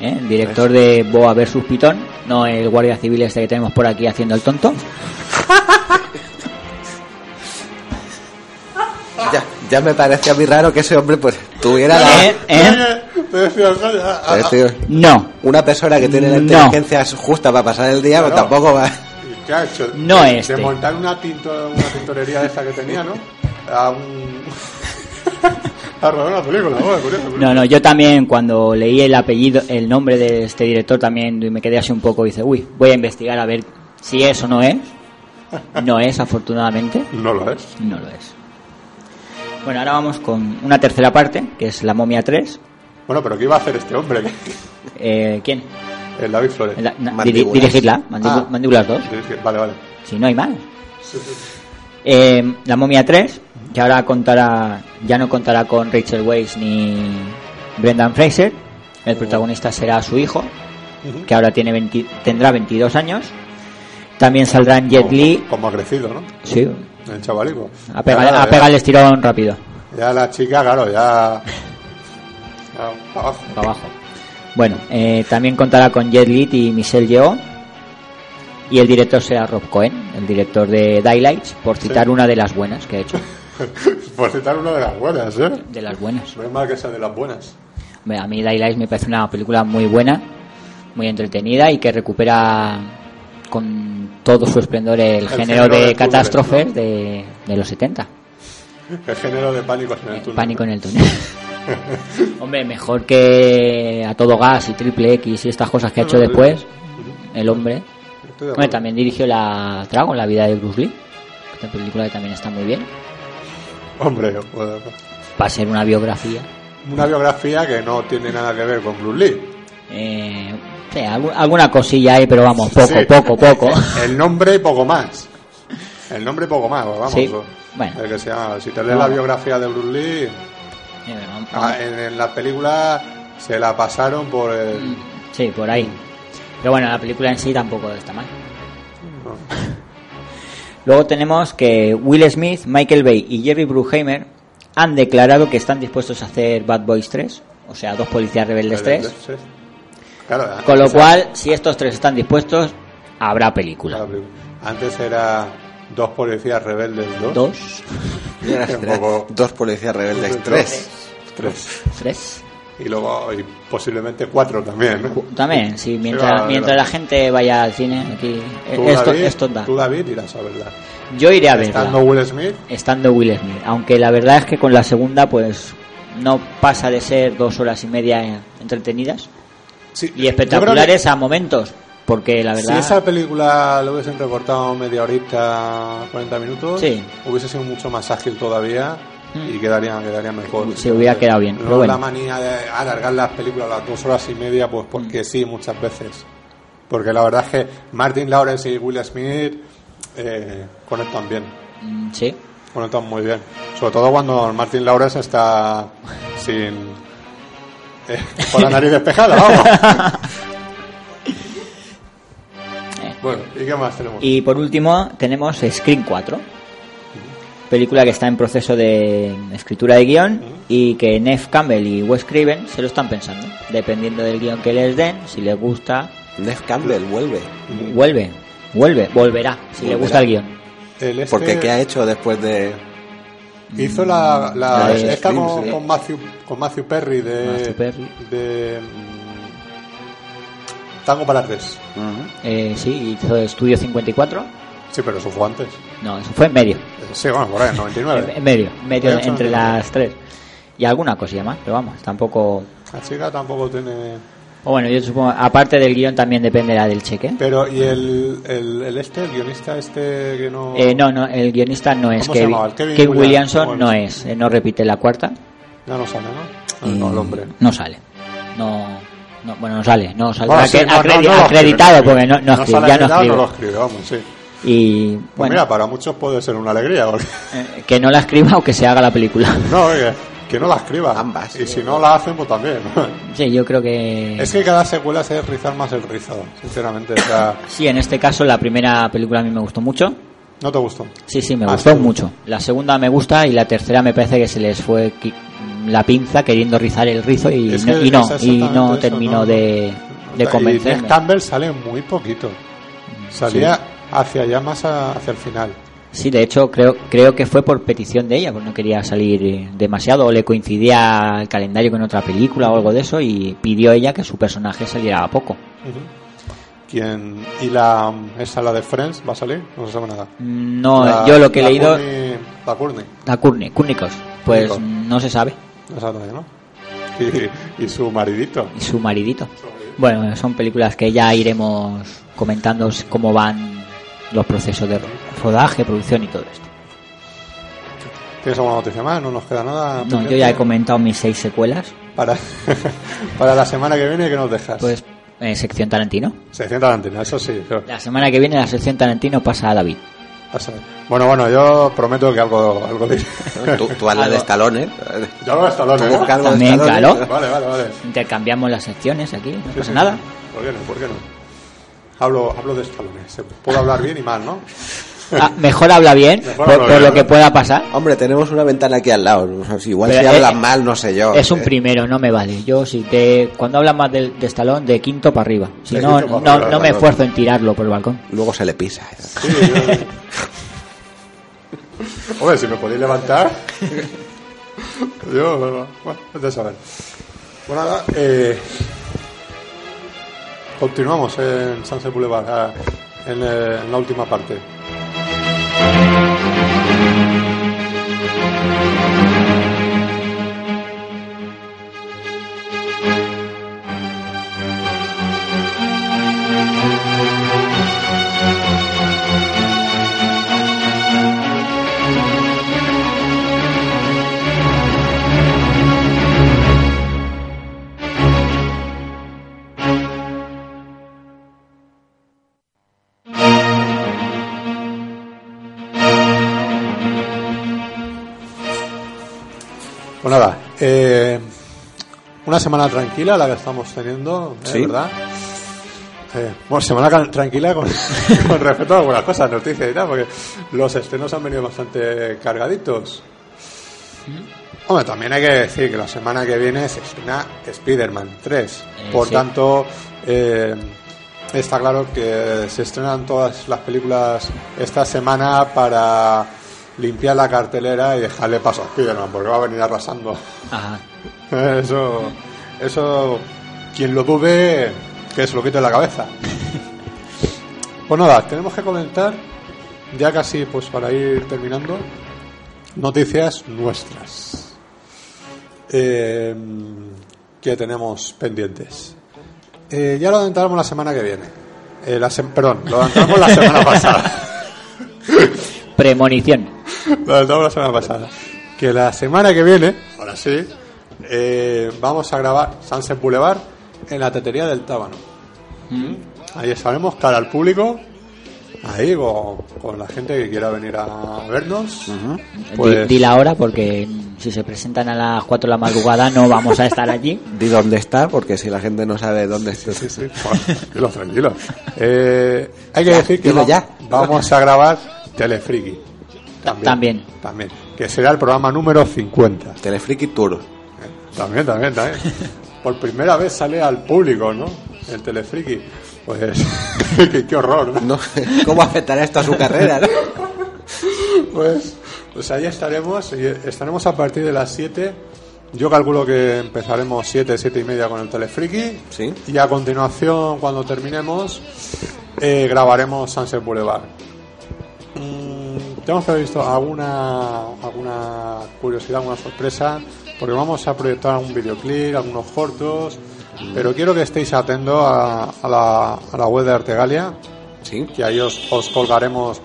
¿eh? el director de Boa vs Pitón, no el guardia civil este que tenemos por aquí haciendo el tonto. Ya, ya me parecía muy raro que ese hombre pues tuviera la... ¿Eh? ¿Eh? Ah, decir, No, una persona que tiene la No. inteligencia justa para pasar el día, pues Claro. tampoco va... ¿Y qué ha hecho? No de, este. De montar una, tinto, una tintorería de esa que tenía, ¿no? A un... a rodar una película, bueno, curioso, curioso. no, no, yo también cuando leí el apellido, el nombre de este director también me quedé así un poco y dice, uy, voy a investigar a ver si es o no es. No es, afortunadamente. No lo es. No lo es. Bueno, ahora vamos con una tercera parte, que es La momia 3. Bueno, pero ¿qué iba a hacer este hombre? Eh, ¿Quién? El David Flores. La- na- Mandíbulas. diri- dirigirla, Ah. Mandíbulas 2. Dirige- Vale, vale. Si no hay más. Eh, la momia 3, que ahora contará, ya no contará con Rachel Weisz ni Brendan Fraser. El protagonista será su hijo, que ahora tiene 20 tendrá 22 años. También saldrán Jet Li. Como ha crecido, ¿no? Sí, El chavalico. a pegar el estirón rápido, Ya la chica, claro, ya... ya para abajo. para abajo. Bueno, eh, también contará con Jet Li y Michelle Yeoh. Y el director será Rob Cohen, el director de Daylights, por citar una de las buenas que ha hecho. Por citar una de las buenas, ¿eh? De las buenas. No es mal que sea de las buenas. Hombre, A mí Daylights me parece una película muy buena, muy entretenida y que recupera con todo su esplendor el, género, género de puzzle, catástrofes ¿no? de, de los 70. El género de pánico en el túnel. Pánico en el túnel. Hombre, mejor que a todo gas y triple X y estas cosas que ha hecho después el hombre. De Hombre, también dirigió la Dragon, la vida de Bruce Lee. Esta película que también está muy bien. Hombre, pues, Va a ser una biografía. una biografía que no tiene nada que ver con Bruce Lee. Eh, sí, algu- alguna cosilla hay, pero vamos, poco, Sí. poco, poco. El nombre y poco más. El nombre y poco más, vamos. Sí, bueno. El que se llama- si te lees la biografía de Bruce Lee, Eh, ah, en, en la película se la pasaron por el... Sí, por ahí. Pero bueno, la película en sí tampoco está mal. Luego tenemos que Will Smith, Michael Bay y Jerry Bruckheimer han declarado que están dispuestos a hacer Bad Boys 3, o sea, dos policías rebeldes 3. Con lo cual, si estos tres están dispuestos, habrá película. Antes era dos policías rebeldes 2. Dos. dos. Dos policías rebeldes 3. 3. 3. Y luego, y posiblemente cuatro también, ¿no? También, sí, mientras, mientras la gente vaya al cine, aquí, Tú, esto, David, esto da. tú, David, irás a verla. Yo iré a verla. Estando Will Smith, estando Will Smith. Aunque la verdad es que con la segunda, pues no pasa de ser dos horas y media entretenidas sí, y espectaculares a momentos. Porque la Si verdad, esa película lo hubiesen recortado media horita, 40 minutos, Sí. hubiese sido mucho más ágil todavía Mm. y quedaría, quedaría mejor. Se hubiera quedado bien, No pero bueno. la manía de alargar las películas a las dos horas y media, pues porque sí, muchas veces. Porque la verdad es que Martin Lawrence y Will Smith eh, conectan bien. mm, sí, Conectan muy bien. Sobre todo cuando Martin Lawrence está sin. eh, con la nariz despejada, vamos. bueno, ¿y qué más tenemos? Y por último tenemos Screen 4, película que está en proceso de escritura de guion y que Neff Campbell y Wes Craven se lo están pensando, dependiendo del guion que les den, si les gusta, Neff Campbell vuelve. vuelve, vuelve, volverá, si le gusta el guion. El este Porque ¿qué ha hecho después de...? Hizo la, la, La con Matthew, con Matthew Perry de. Matthew Perry. de mm, Tango para tres. Eh, sí, hizo Estudio 54. Sí, pero eso fue antes. No, eso fue en medio. Sí, bueno, por ahí, en En, 99. en medio, medio entre noventa. las tres. Y alguna cosilla más, pero vamos, tampoco. La chica tampoco tiene. O bueno, yo supongo, aparte del guion también dependerá del cheque. Pero, ¿y el, el, el este, el guionista este que no. Eh, no, no, el guionista no es ¿Cómo se Kevin, llamaba? El Kevin Kevin Williams- Williamson, no es, eh, no repite la cuarta. Ya no sale, ¿no? y No, el hombre. no sale. No, no, bueno, no sale. No saldrá Bueno, sí, no, no, no acreditado porque no, no, escribe, sale ya no escribe. no lo escribe, vamos, sí. Y Pues bueno, mira, para muchos puede ser una alegría. porque- eh, que no la escriba o que se haga la película. No, oye, que no la escriba. Ambas. Y si no la hacen, pues también. Sí, yo creo que... es que cada secuela se es rizar más el rizo, sinceramente. O sea, Sí, en este caso la primera película a mí me gustó mucho. ¿no te gustó? Sí, sí, me Ah, gustó sí. mucho. La segunda me gusta y la tercera me parece que se les fue la pinza queriendo rizar el rizo y Es no, que y no, y no eso, terminó ¿no? de, de Y convencerme. Nick Campbell sale muy poquito. Salía hacia allá más a- hacia el final. Sí, de hecho creo creo que fue por petición de ella, porque no quería salir eh, demasiado o le coincidía el calendario con otra película o algo de eso y pidió ella que su personaje saliera poco. ¿Quién? ¿Y la, esa, la de Friends, va a salir? No se sabe nada. No, La- yo lo que he leído Courtney- la Courtney, la Courtney, Courtneycos, pues Courtney. no se sabe no sabe todavía, ¿no? Y, y su maridito. y su maridito. Bueno, son películas que ya iremos comentando cómo van los procesos de rodaje, producción y todo esto. ¿Tienes alguna noticia más? No nos queda nada. No, yo ya he comentado mis seis secuelas, Para, para la semana que viene, ¿qué nos dejas? pues eh, sección Tarantino. Sección Tarantino, eso sí. La semana que viene la sección Tarantino pasa a David. Bueno, bueno, yo prometo que algo, algo diré. Tú, tú hablas de Stallone, ¿eh? Yo hago Stallone, Tú ¿eh? de También, Stallone. claro. Vale, vale, vale. Intercambiamos las secciones aquí, no Sí, pasa sí. nada. ¿Por qué no? ¿Por qué no? Hablo, hablo de Stallone. Se puede hablar bien y mal, ¿no? Ah, mejor habla bien, Mejor por, habla por bien, lo ¿no? que pueda pasar. Hombre, tenemos una ventana aquí al lado. O sea, si igual Pero, si hablas eh, mal, no sé yo. Es un Eh, primero, no me vale. Yo si te, cuando hablas más de, de Stallone, de quinto para arriba. Si De no, no, arriba, no me esfuerzo en tirarlo por el balcón. Luego se le pisa. eh. Sí, yo... Hombre, si me podéis levantar. yo, bueno, bueno, de saber. Bueno, nada, eh... continuamos en Sunset Boulevard, ah, eh, en la última parte. Nada, eh, una semana tranquila la que estamos teniendo, ¿eh? Sí. ¿verdad? Eh, bueno, semana tranquila con, con respecto a algunas cosas, noticias y tal, porque los estrenos han venido bastante cargaditos. Hombre, también hay que decir que la semana que viene se estrena Spider-Man 3. Eh, Por sí. tanto, eh, está claro que se estrenan todas las películas esta semana para limpiar la cartelera y dejarle paso a Spider-Man, porque va a venir arrasando. Ajá. Eso, eso, quien lo dude, que se lo quite de la cabeza. Pues nada, tenemos que comentar, ya casi pues para ir terminando, noticias nuestras eh, que tenemos pendientes. Eh, ya lo adentramos la semana que viene. Eh, la sem- perdón, lo adentramos la semana pasada. Premonición. Lo adelantamos la semana pasada. Que la semana que viene, ahora sí, eh, vamos a grabar Sunset Boulevard en la tetería del Tábano. Ahí estaremos cara al público, ahí con, con la gente que quiera venir a vernos. Di, Pues, di la hora porque si se presentan a las 4 de la madrugada no vamos a estar allí. Di dónde está, porque si la gente no sabe dónde está. Sí, sí, bueno, tranquilo, tranquilo. Eh, hay que Ya, decir que dilo va- ya. vamos a grabar Telefriki. También, También. También. Que será el programa número 50. Telefriki Tour. También, también, también. Por primera vez sale al público, ¿no? El Telefriki. Pues, qué, qué horror, ¿no? No, ¿Cómo afectará esto a su carrera? no? Pues, pues ahí estaremos. y estaremos a partir de las 7. Yo calculo que empezaremos 7, 7 y media con el Telefriki. Sí. Y a continuación, cuando terminemos, eh, grabaremos Sunset Boulevard. Mm, tenemos previsto alguna, alguna curiosidad, alguna sorpresa, porque vamos a proyectar un videoclip, algunos cortos, pero quiero que estéis atentos a, a la, a la web de Artegalia, Sí. que ahí os, os colgaremos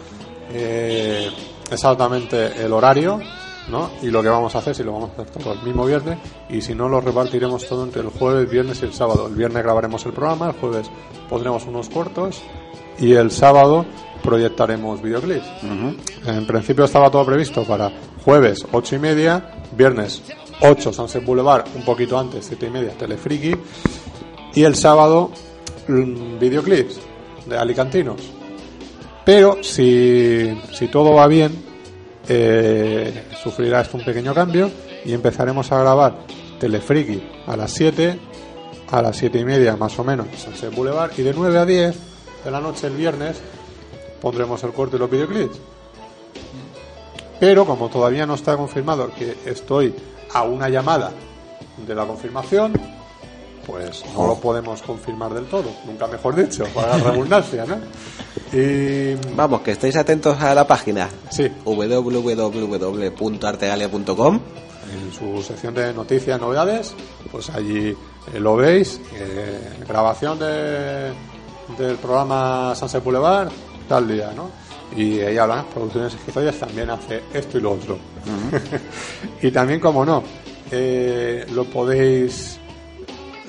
eh, exactamente el horario ¿no? Y lo que vamos a hacer, si lo vamos a hacer todo el mismo viernes, y si no, lo repartiremos todo entre el jueves, viernes y el sábado. El viernes grabaremos el programa, el jueves pondremos unos cortos, y el sábado proyectaremos videoclips. En principio estaba todo previsto para jueves, ocho y media, viernes 8 Sunset Boulevard, un poquito antes, siete y media, Telefriki, y el sábado mm, videoclips de Alicantinos. Pero si, si todo va bien, eh, sufrirá esto un pequeño cambio y empezaremos a grabar Telefriki a las 7, a las 7 y media más o menos, Sunset Boulevard, y de 9 a 10 de la noche el viernes pondremos el corte y los videoclips. Pero como todavía no está confirmado que estoy a una llamada de la confirmación, pues no lo podemos confirmar del todo, nunca mejor dicho, para la redundancia, ¿no? Y Vamos, que estéis atentos a la página sí, www.artegalia.com en su sección de noticias, novedades, pues allí eh, lo veis, eh, grabación de, del programa Sunset Boulevard, tal día, ¿no? Y ahí hablan, producciones esquizoides también hace esto y lo otro. y también, como no, eh, lo podéis,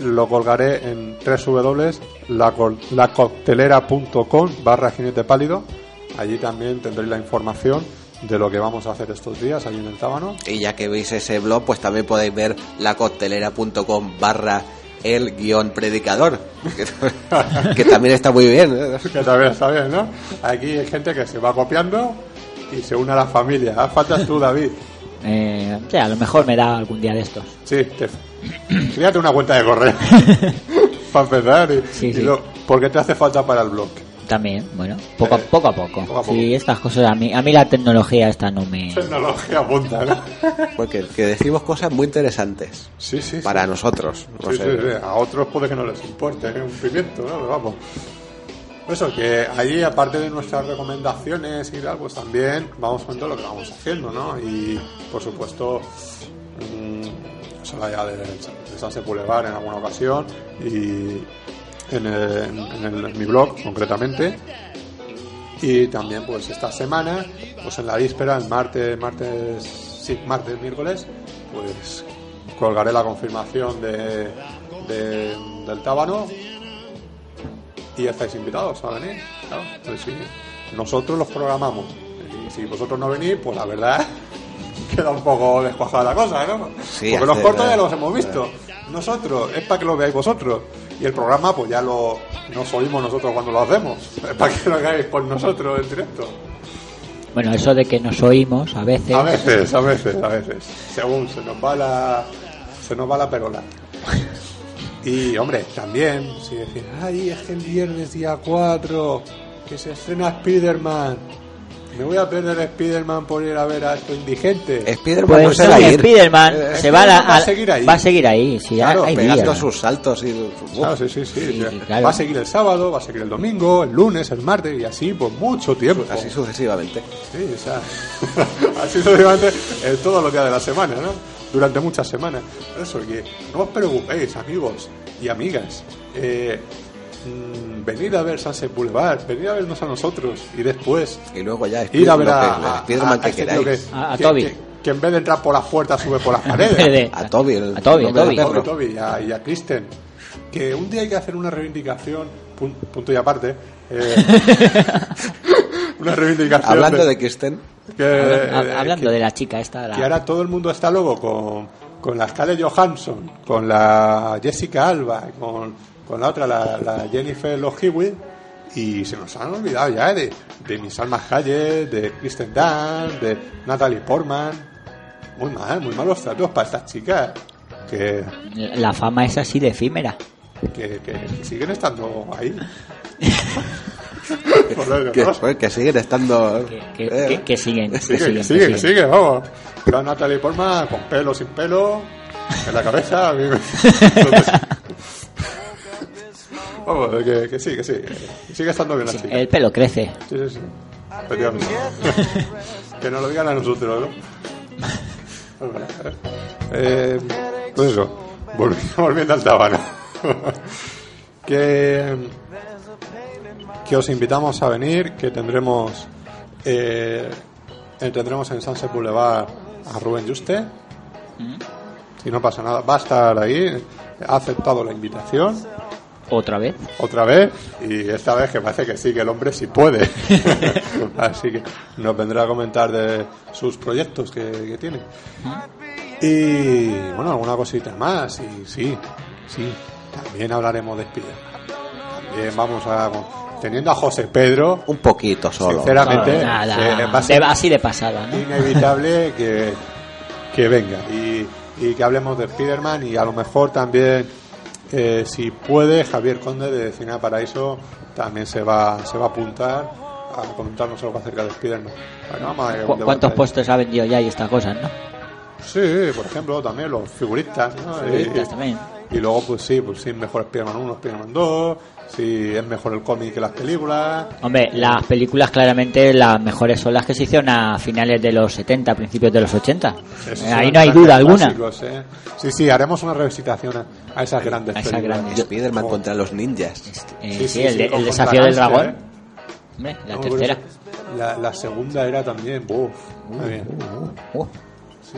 lo colgaré en www.lacoctelera.com barra jinete pálido. Allí también tendréis la información de lo que vamos a hacer estos días allí en el Tábano. Y ya que veis ese blog, pues también podéis ver lacostelera.com barra el guion predicador, que, que también está muy bien. ¿eh? que también está bien, ¿no? Aquí hay gente que se va copiando y se une a la familia. Haz falta tú, David. Eh, sí, a lo mejor me da algún día de estos. Sí, te... créate una cuenta de correo para empezar. Y, Sí, y sí. lo- porque te hace falta para el blog. También, bueno, poco, a- Eh, poco a poco. poco a poco. Sí, estas cosas, a mí, a mí la tecnología esta no me... Tecnología punta, ¿no? Porque que decimos cosas muy interesantes Sí, sí. para sí. nosotros. No Sí, sé. sí, sí. A otros puede que no les importe ¿eh? un pimiento, ¿no? Pero vamos. Eso, que allí, aparte de nuestras recomendaciones y tal, pues también vamos poniendo lo que vamos haciendo, ¿no? Y, por supuesto, mm, se habla ya de, de Sunset Boulevard en alguna ocasión y en, el- en el- en mi blog, concretamente. Y también, pues, esta semana, pues en la víspera, el martes, martes, sí, martes, miércoles, pues colgaré la confirmación de, de- del tábano y estáis invitados a venir. Claro, pues sí, nosotros los programamos. Y si vosotros no venís, pues la verdad queda un poco descuajada la cosa, ¿no? Sí, Porque los cortos ya los hemos visto. Nosotros, es para que lo veáis vosotros. Y el programa, pues ya lo nos oímos nosotros cuando lo hacemos. Para que lo hagáis por nosotros en directo. Bueno, eso de que nos oímos a veces... A veces, a veces, a veces. Según se nos va la, se nos va la perola. Y, hombre, también, si decís, ay, es que el viernes día 4, que se estrena Spider-Man, me voy a perder Spider-Man por ir a ver a estos indigentes. Spiderman Pues no se va a sí, ir. Spiderman Eh, se va a, la- Spiderman va a a- seguir ahí. Va a seguir ahí, sí, Claro, hay sus saltos y uf, Claro, sí, sí, sí. Sí, Sí, claro. Va a seguir el sábado, va a seguir el domingo, el lunes, el martes y así por mucho tiempo. así sucesivamente. Sí, o sea, así sucesivamente eh, todos los días de la semana, ¿no? Durante muchas semanas. Por eso, que no os preocupéis, amigos y amigas. Eh, mm, venid a ver Sunset Boulevard, venid a vernos a nosotros y después Y luego ya ir a ver lo a, que- a- el Spiderman a- a que este que- A- a que- Toby. que- que en vez de entrar por las puertas sube por las paredes. De- A Toby, el A Toby, del Toby. perro. Toby, Toby y a, y a Kristen. Que un día hay que hacer una reivindicación, pun- punto y aparte. eh, una reivindicación. Hablando de Kirsten, que, Hab- eh, Hablando que- de la chica esta, la- que ahora todo el mundo está loco con, con la Scarlett Johansson, con la Jessica Alba, con, con la otra, la, la Jennifer Love Hewitt, y se nos han olvidado ya de, de Miss Alma Hayek, de Kristen Dunst, de Natalie Portman. Muy mal, muy malos tratos para estas chicas que, la fama es así de efímera. que, que siguen estando ahí. Que, siguen estando. Que, que- eh, que- que siguen, que siguen, que que sigue, que siguen. sigue, vamos. La Natalie Portman con pelo, sin pelo, en la cabeza. vamos, que, que sí, que sí. que sigue estando bien la chica. el pelo crece. Sí, sí, sí. Efectivamente. que nos lo digan a nosotros, ¿no? Eh, pues eso, volvi- volviendo al tábano. que, que os invitamos a venir, que tendremos eh, eh, tendremos en Sunset Boulevard a Rubén Juste. Mm. Si no pasa nada, va a estar ahí. Ha aceptado la invitación Otra vez. otra vez y esta vez que parece que sí, que el hombre sí puede. Así que nos vendrá a comentar de sus proyectos que, que tiene. Y bueno, alguna cosita más. Y sí, sí, también hablaremos de Spiderman. También vamos a. Teniendo a José Pedro, Un poquito solo. sinceramente, nada. eh, va a ser De- así de pasada, ¿no? inevitable que, que venga y, y que hablemos de Spiderman y a lo mejor también eh, si puede Javier Conde de Cine Paraíso también se va se va a apuntar a comentarnos algo acerca de Spiderman Bueno, vamos a ver un ¿Cu- debate ¿Cuántos puestos ha vendido ya y estas cosas, no? sí por ejemplo también los figuristas ¿no? Figuristas y, también. Y luego pues sí pues sí mejor Spiderman 1 Spiderman 2 si es mejor el cómic que las películas Hombre, las películas claramente las mejores son las que se hicieron a finales de los 70, principios de los 80. Esos Eh, Ahí no hay duda alguna. clásicos, ¿eh? Sí, sí, haremos una revisitación a, esas grandes A esas películas. grandes. Spiderman Oh. contra los ninjas. Eh, Sí, sí, sí, el, sí, el desafío del dragón. ¿eh? Hombre, la No, tercera. La, la segunda era también, buf, muy bien. Uh, Sí,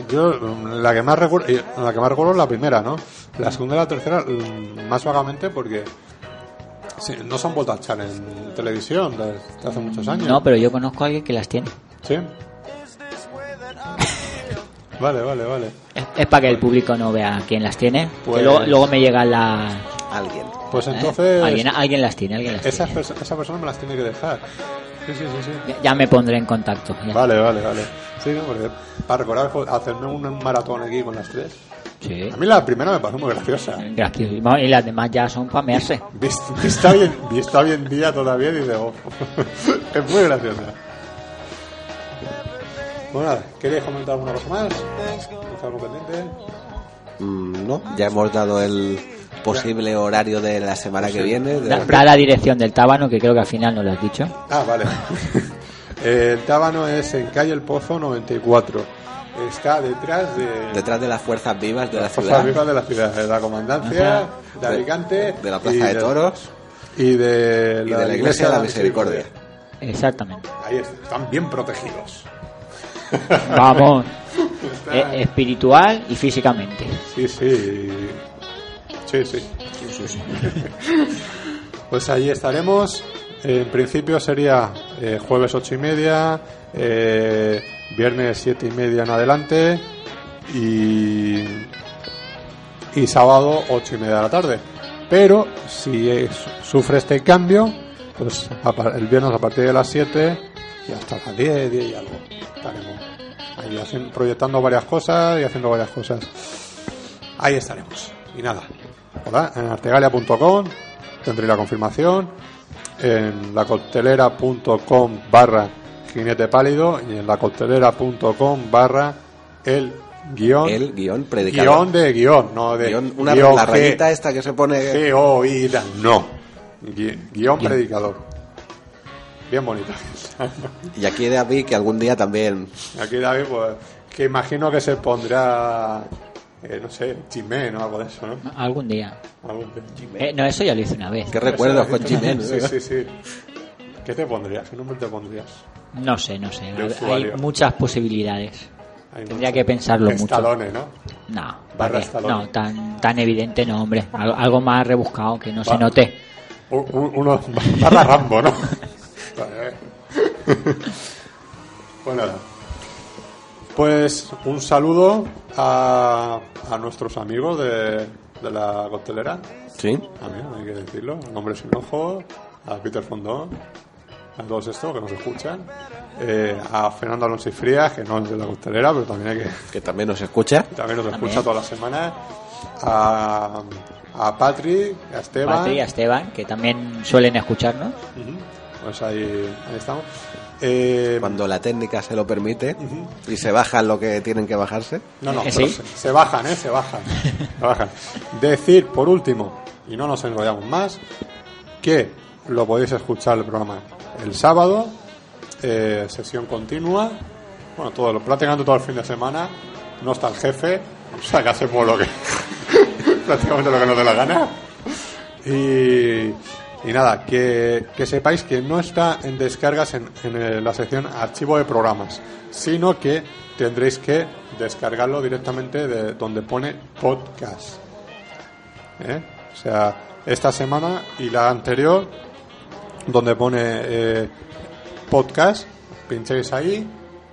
yo mm, la que más recuerdo, eh, la que más recuerdo es la primera, ¿no? La segunda y la tercera mm, más vagamente porque sí, no se han vuelto a echar en televisión desde hace muchos años. no, pero yo conozco a alguien que las tiene. Sí. Vale, vale, vale. Es, para que el público no vea quién las tiene. Pues- Que luego, luego me llegan las... Alguien. Pues ¿eh? entonces Alguien, alguien las tiene, alguien las esa, tiene. perso- esa persona me las tiene que dejar. Sí, sí, sí, sí. Ya, ya me pondré en contacto. ya. Vale, vale, vale. Sí, no, porque para recordar hacerme un maratón aquí con las tres. Sí. A mí la primera me parece muy graciosa. Gracias. Y las demás ya son para mearse. Vis- Vista hoy, en, vista hoy en día todavía dice, oh, es muy graciosa. Bueno, nada, ¿queréis comentar alguna cosa más? ¿Tienes algo pendiente? Mm, no, ya hemos dado el posible horario de la semana que viene. de- Da, da la dirección del tábano, que creo que al final no lo has dicho. Ah, vale. El tábano es en calle El Pozo 94. Está detrás de... detrás de las fuerzas vivas de la las fuerzas ciudad. vivas de la ciudad, de la comandancia, de De- Alicante, de la Plaza de Toros y de y de la Iglesia de la Misericordia. Exactamente. Ahí están, están bien protegidos. Vamos. Está- E- espiritual y físicamente. Sí, sí. Sí, sí. Pues allí estaremos. En principio sería eh, jueves ocho y media, eh, viernes siete y media en adelante y, y sábado ocho y media de la tarde. Pero si su- sufre este cambio, pues el viernes a partir de las 7 y hasta las 10, 10 y algo. Estaremos ahí haciendo, proyectando varias cosas y haciendo varias cosas. Ahí estaremos. Y nada, artegalia.com tendréis la confirmación, en lacoctelera.com barra jinete pálido y en lacoctelera.com barra el guion, El guion predicador. guion de guion, no de Guión- una, guion la rayita esta que se pone... G, O, I, D, no. Gui- Guión predicador. Bien bonito. Y aquí David que algún día también... Aquí David, pues, que imagino que se pondrá, eh, no sé, Chimén o algo de eso, ¿no? Algún día. Algún de- Eh, no, eso ya lo hice una vez. ¿Qué recuerdos con Jiménez? Sí, sí, sí. ¿Qué te pondrías? ¿Qué nombre te pondrías? No sé, no sé. Hay muchas posibilidades. Hay Tendría mucho. que pensarlo mucho. Stallone, ¿no? No, Barra no tan, tan evidente no, hombre. Algo, algo más rebuscado que no se note. Uno, barra Rambo, ¿no? Vale. Pues un saludo a, a nuestros amigos de, de la costelera. Sí. También hay que decirlo. A Nombre sin ojo, a Peter Fondón, a todos estos que nos escuchan. eh, a Fernando Alonso y Frías, que no es de la costelera, pero también hay que Que también nos escucha. también nos escucha todas las semanas. A, a Patrick, a Esteban. Patria, Esteban, que también suelen escucharnos. Ujú. Pues ahí, ahí estamos. Eh, Cuando la técnica se lo permite y se bajan lo que tienen que bajarse. no, no, Eh, pero sí. se, se bajan, ¿eh? Se bajan. se bajan. Decir, por último, y no nos enrollamos más, que lo podéis escuchar el programa el sábado, eh, sesión continua, bueno, todo lo, prácticamente todo el fin de semana, no está el jefe, o sea que hacemos lo que, prácticamente lo que nos dé la gana. Y, y nada, que, que sepáis que no está en descargas en, en, eh, la sección archivo de programas, sino que tendréis que descargarlo directamente de donde pone podcast. ¿Eh? O sea, esta semana y la anterior, donde pone eh, podcast, pincháis ahí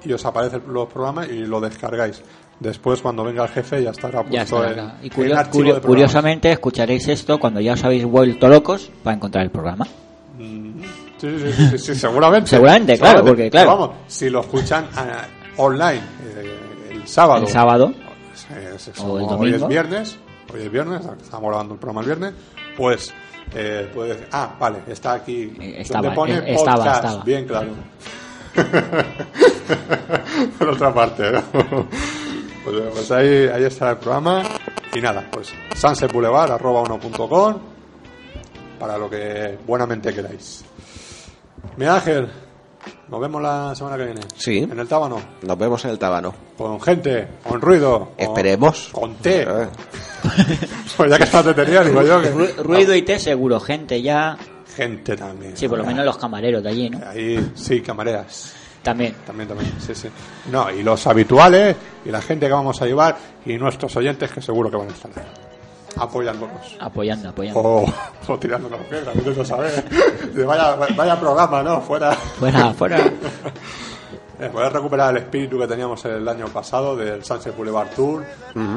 y os aparecen los programas y lo descargáis. Después, cuando venga el jefe, ya estará Ya puesto está, en, Y en curio- curio- curiosamente escucharéis esto cuando ya os habéis vuelto locos para encontrar el programa. Sí, sí, sí, sí, sí, seguramente. Seguramente, claro, porque, claro. Pero vamos, si lo escuchan ah, online eh, el sábado. El sábado. eh, es- O el Hoy domingo. es viernes, hoy es viernes, estamos grabando el programa el viernes, pues eh, puede decir, ah, vale, está aquí. Eh, donde estaba, pone eh, estaba, podcast, estaba. bien claro. Por otra parte, ¿no? Pues, pues ahí, ahí está el programa. Y nada, pues sansepulevar, arroba uno punto com, para lo que buenamente queráis. Miguel Ángel, nos vemos la semana que viene. Sí. En el Tábano. Nos vemos en el Tábano. Con gente, con ruido. con- Esperemos. Con té. Eh, Pues ya que está tetería, digo yo que. Ruido y té seguro, gente ya. Gente también. Sí, por lo menos los camareros de allí, ¿no? Ahí, sí, camareras. También. También, también, sí, sí. No, y los habituales, y la gente que vamos a llevar, y nuestros oyentes que seguro que van a estar ahí, apoyándonos. Apoyando, apoyando. O, o tirándonos piedras, no lo saber. Vaya, vaya programa, ¿no? Fuera. Fuera, fuera. Eh, Poder recuperar el espíritu que teníamos el año pasado del Sunset Boulevard Tour,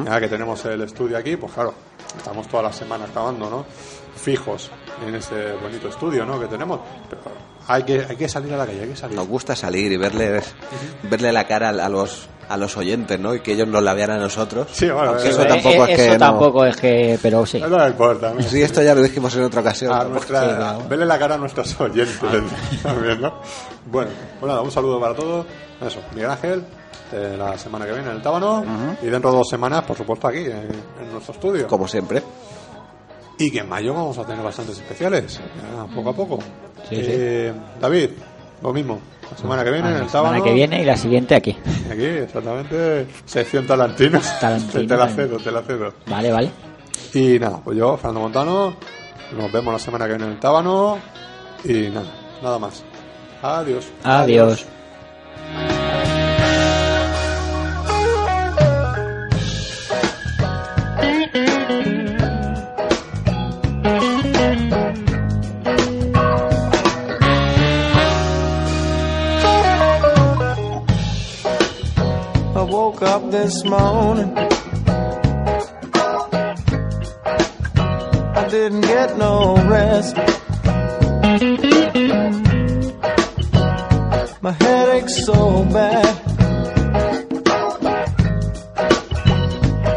ya que tenemos el estudio aquí, pues claro, estamos todas las semanas grabando, ¿no? Fijos en ese bonito estudio, ¿no? Que tenemos. Pero hay que, hay que salir a la calle, hay que salir. Nos gusta salir y verles, verle la cara a los, a los oyentes, ¿no? Y que ellos nos la vean a nosotros. Sí, bueno, Aunque eso eh, tampoco Eh, es que eso no- tampoco es que. Pero sí. No me importa. ¿no? Sí, esto ya lo dijimos en otra ocasión. A tampoco- nuestra, Sí, claro. verle la cara a nuestros oyentes también, ¿no? Bueno, pues nada, un saludo para todos. Eso, Miguel Ángel, la semana que viene en el Tábano, y dentro de dos semanas, por supuesto, aquí, en, en nuestro estudio. Como siempre. Y que en mayo vamos a tener bastantes especiales, poco a poco. Sí, sí. Eh, David, lo mismo, la semana que viene en La el Tábano. semana que viene y la siguiente aquí. Aquí, exactamente, sección Tarantino. Tarantino, te la cedo, te la cedo. Vale, vale. Y nada, pues yo, Fernando Montano, nos vemos la semana que viene en el Tábano. Y nada, nada más. Adiós. Adiós. Woke up this morning. I didn't get no rest. My headache's so bad.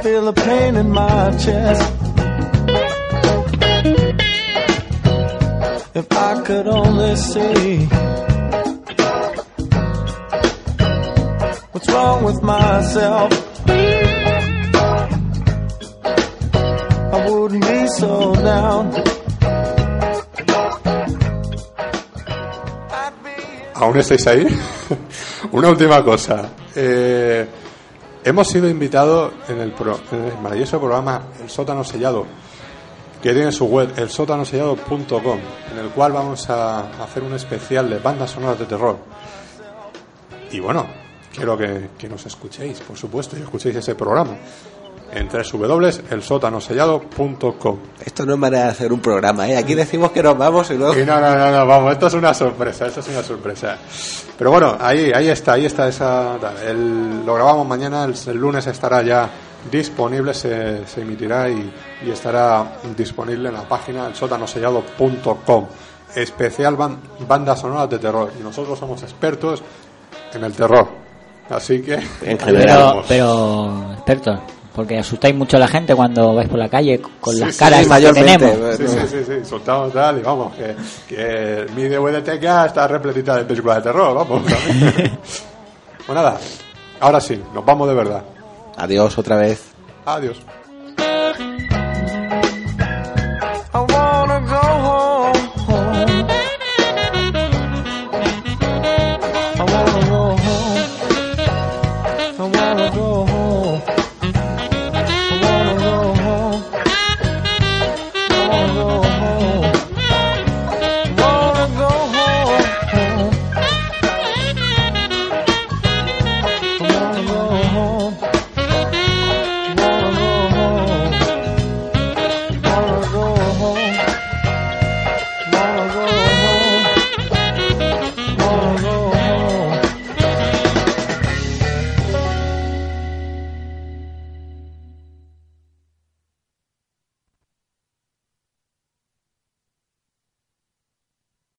Feel the pain in my chest. If I could only see. ¿Aún estáis ahí? Una última cosa. Eh, hemos sido invitados en el, en el maravilloso programa El Sótano Sellado, que tiene su web, elsótanosellado.com, en el cual vamos a hacer un especial de bandas sonoras de terror. Y bueno, quiero que, que nos escuchéis, por supuesto, y escuchéis ese programa en www.elsótanosellado.com. Esto no es manera de hacer un programa, ¿eh? Aquí decimos que nos vamos y luego... Y no, no, no, no, vamos, esto es una sorpresa, esto es una sorpresa. Pero bueno, ahí, ahí está, ahí está esa. el- lo grabamos mañana, el, el lunes estará ya disponible, se, se emitirá y, y estará disponible en la página el sótanosellado.com. Especial ban- bandas sonoras de terror. Y nosotros somos expertos en el terror. Así que. En general. Pero, pero, expertos, porque asustáis mucho a la gente cuando vais por la calle con Sí, las sí, caras sí, que tenemos. Sí, sí, sí, sí, soltamos tal y vamos, que, que mi DVD ya está repletita de películas de terror, vamos. también. pues nada, ahora sí, nos vamos de verdad. Adiós otra vez. Adiós.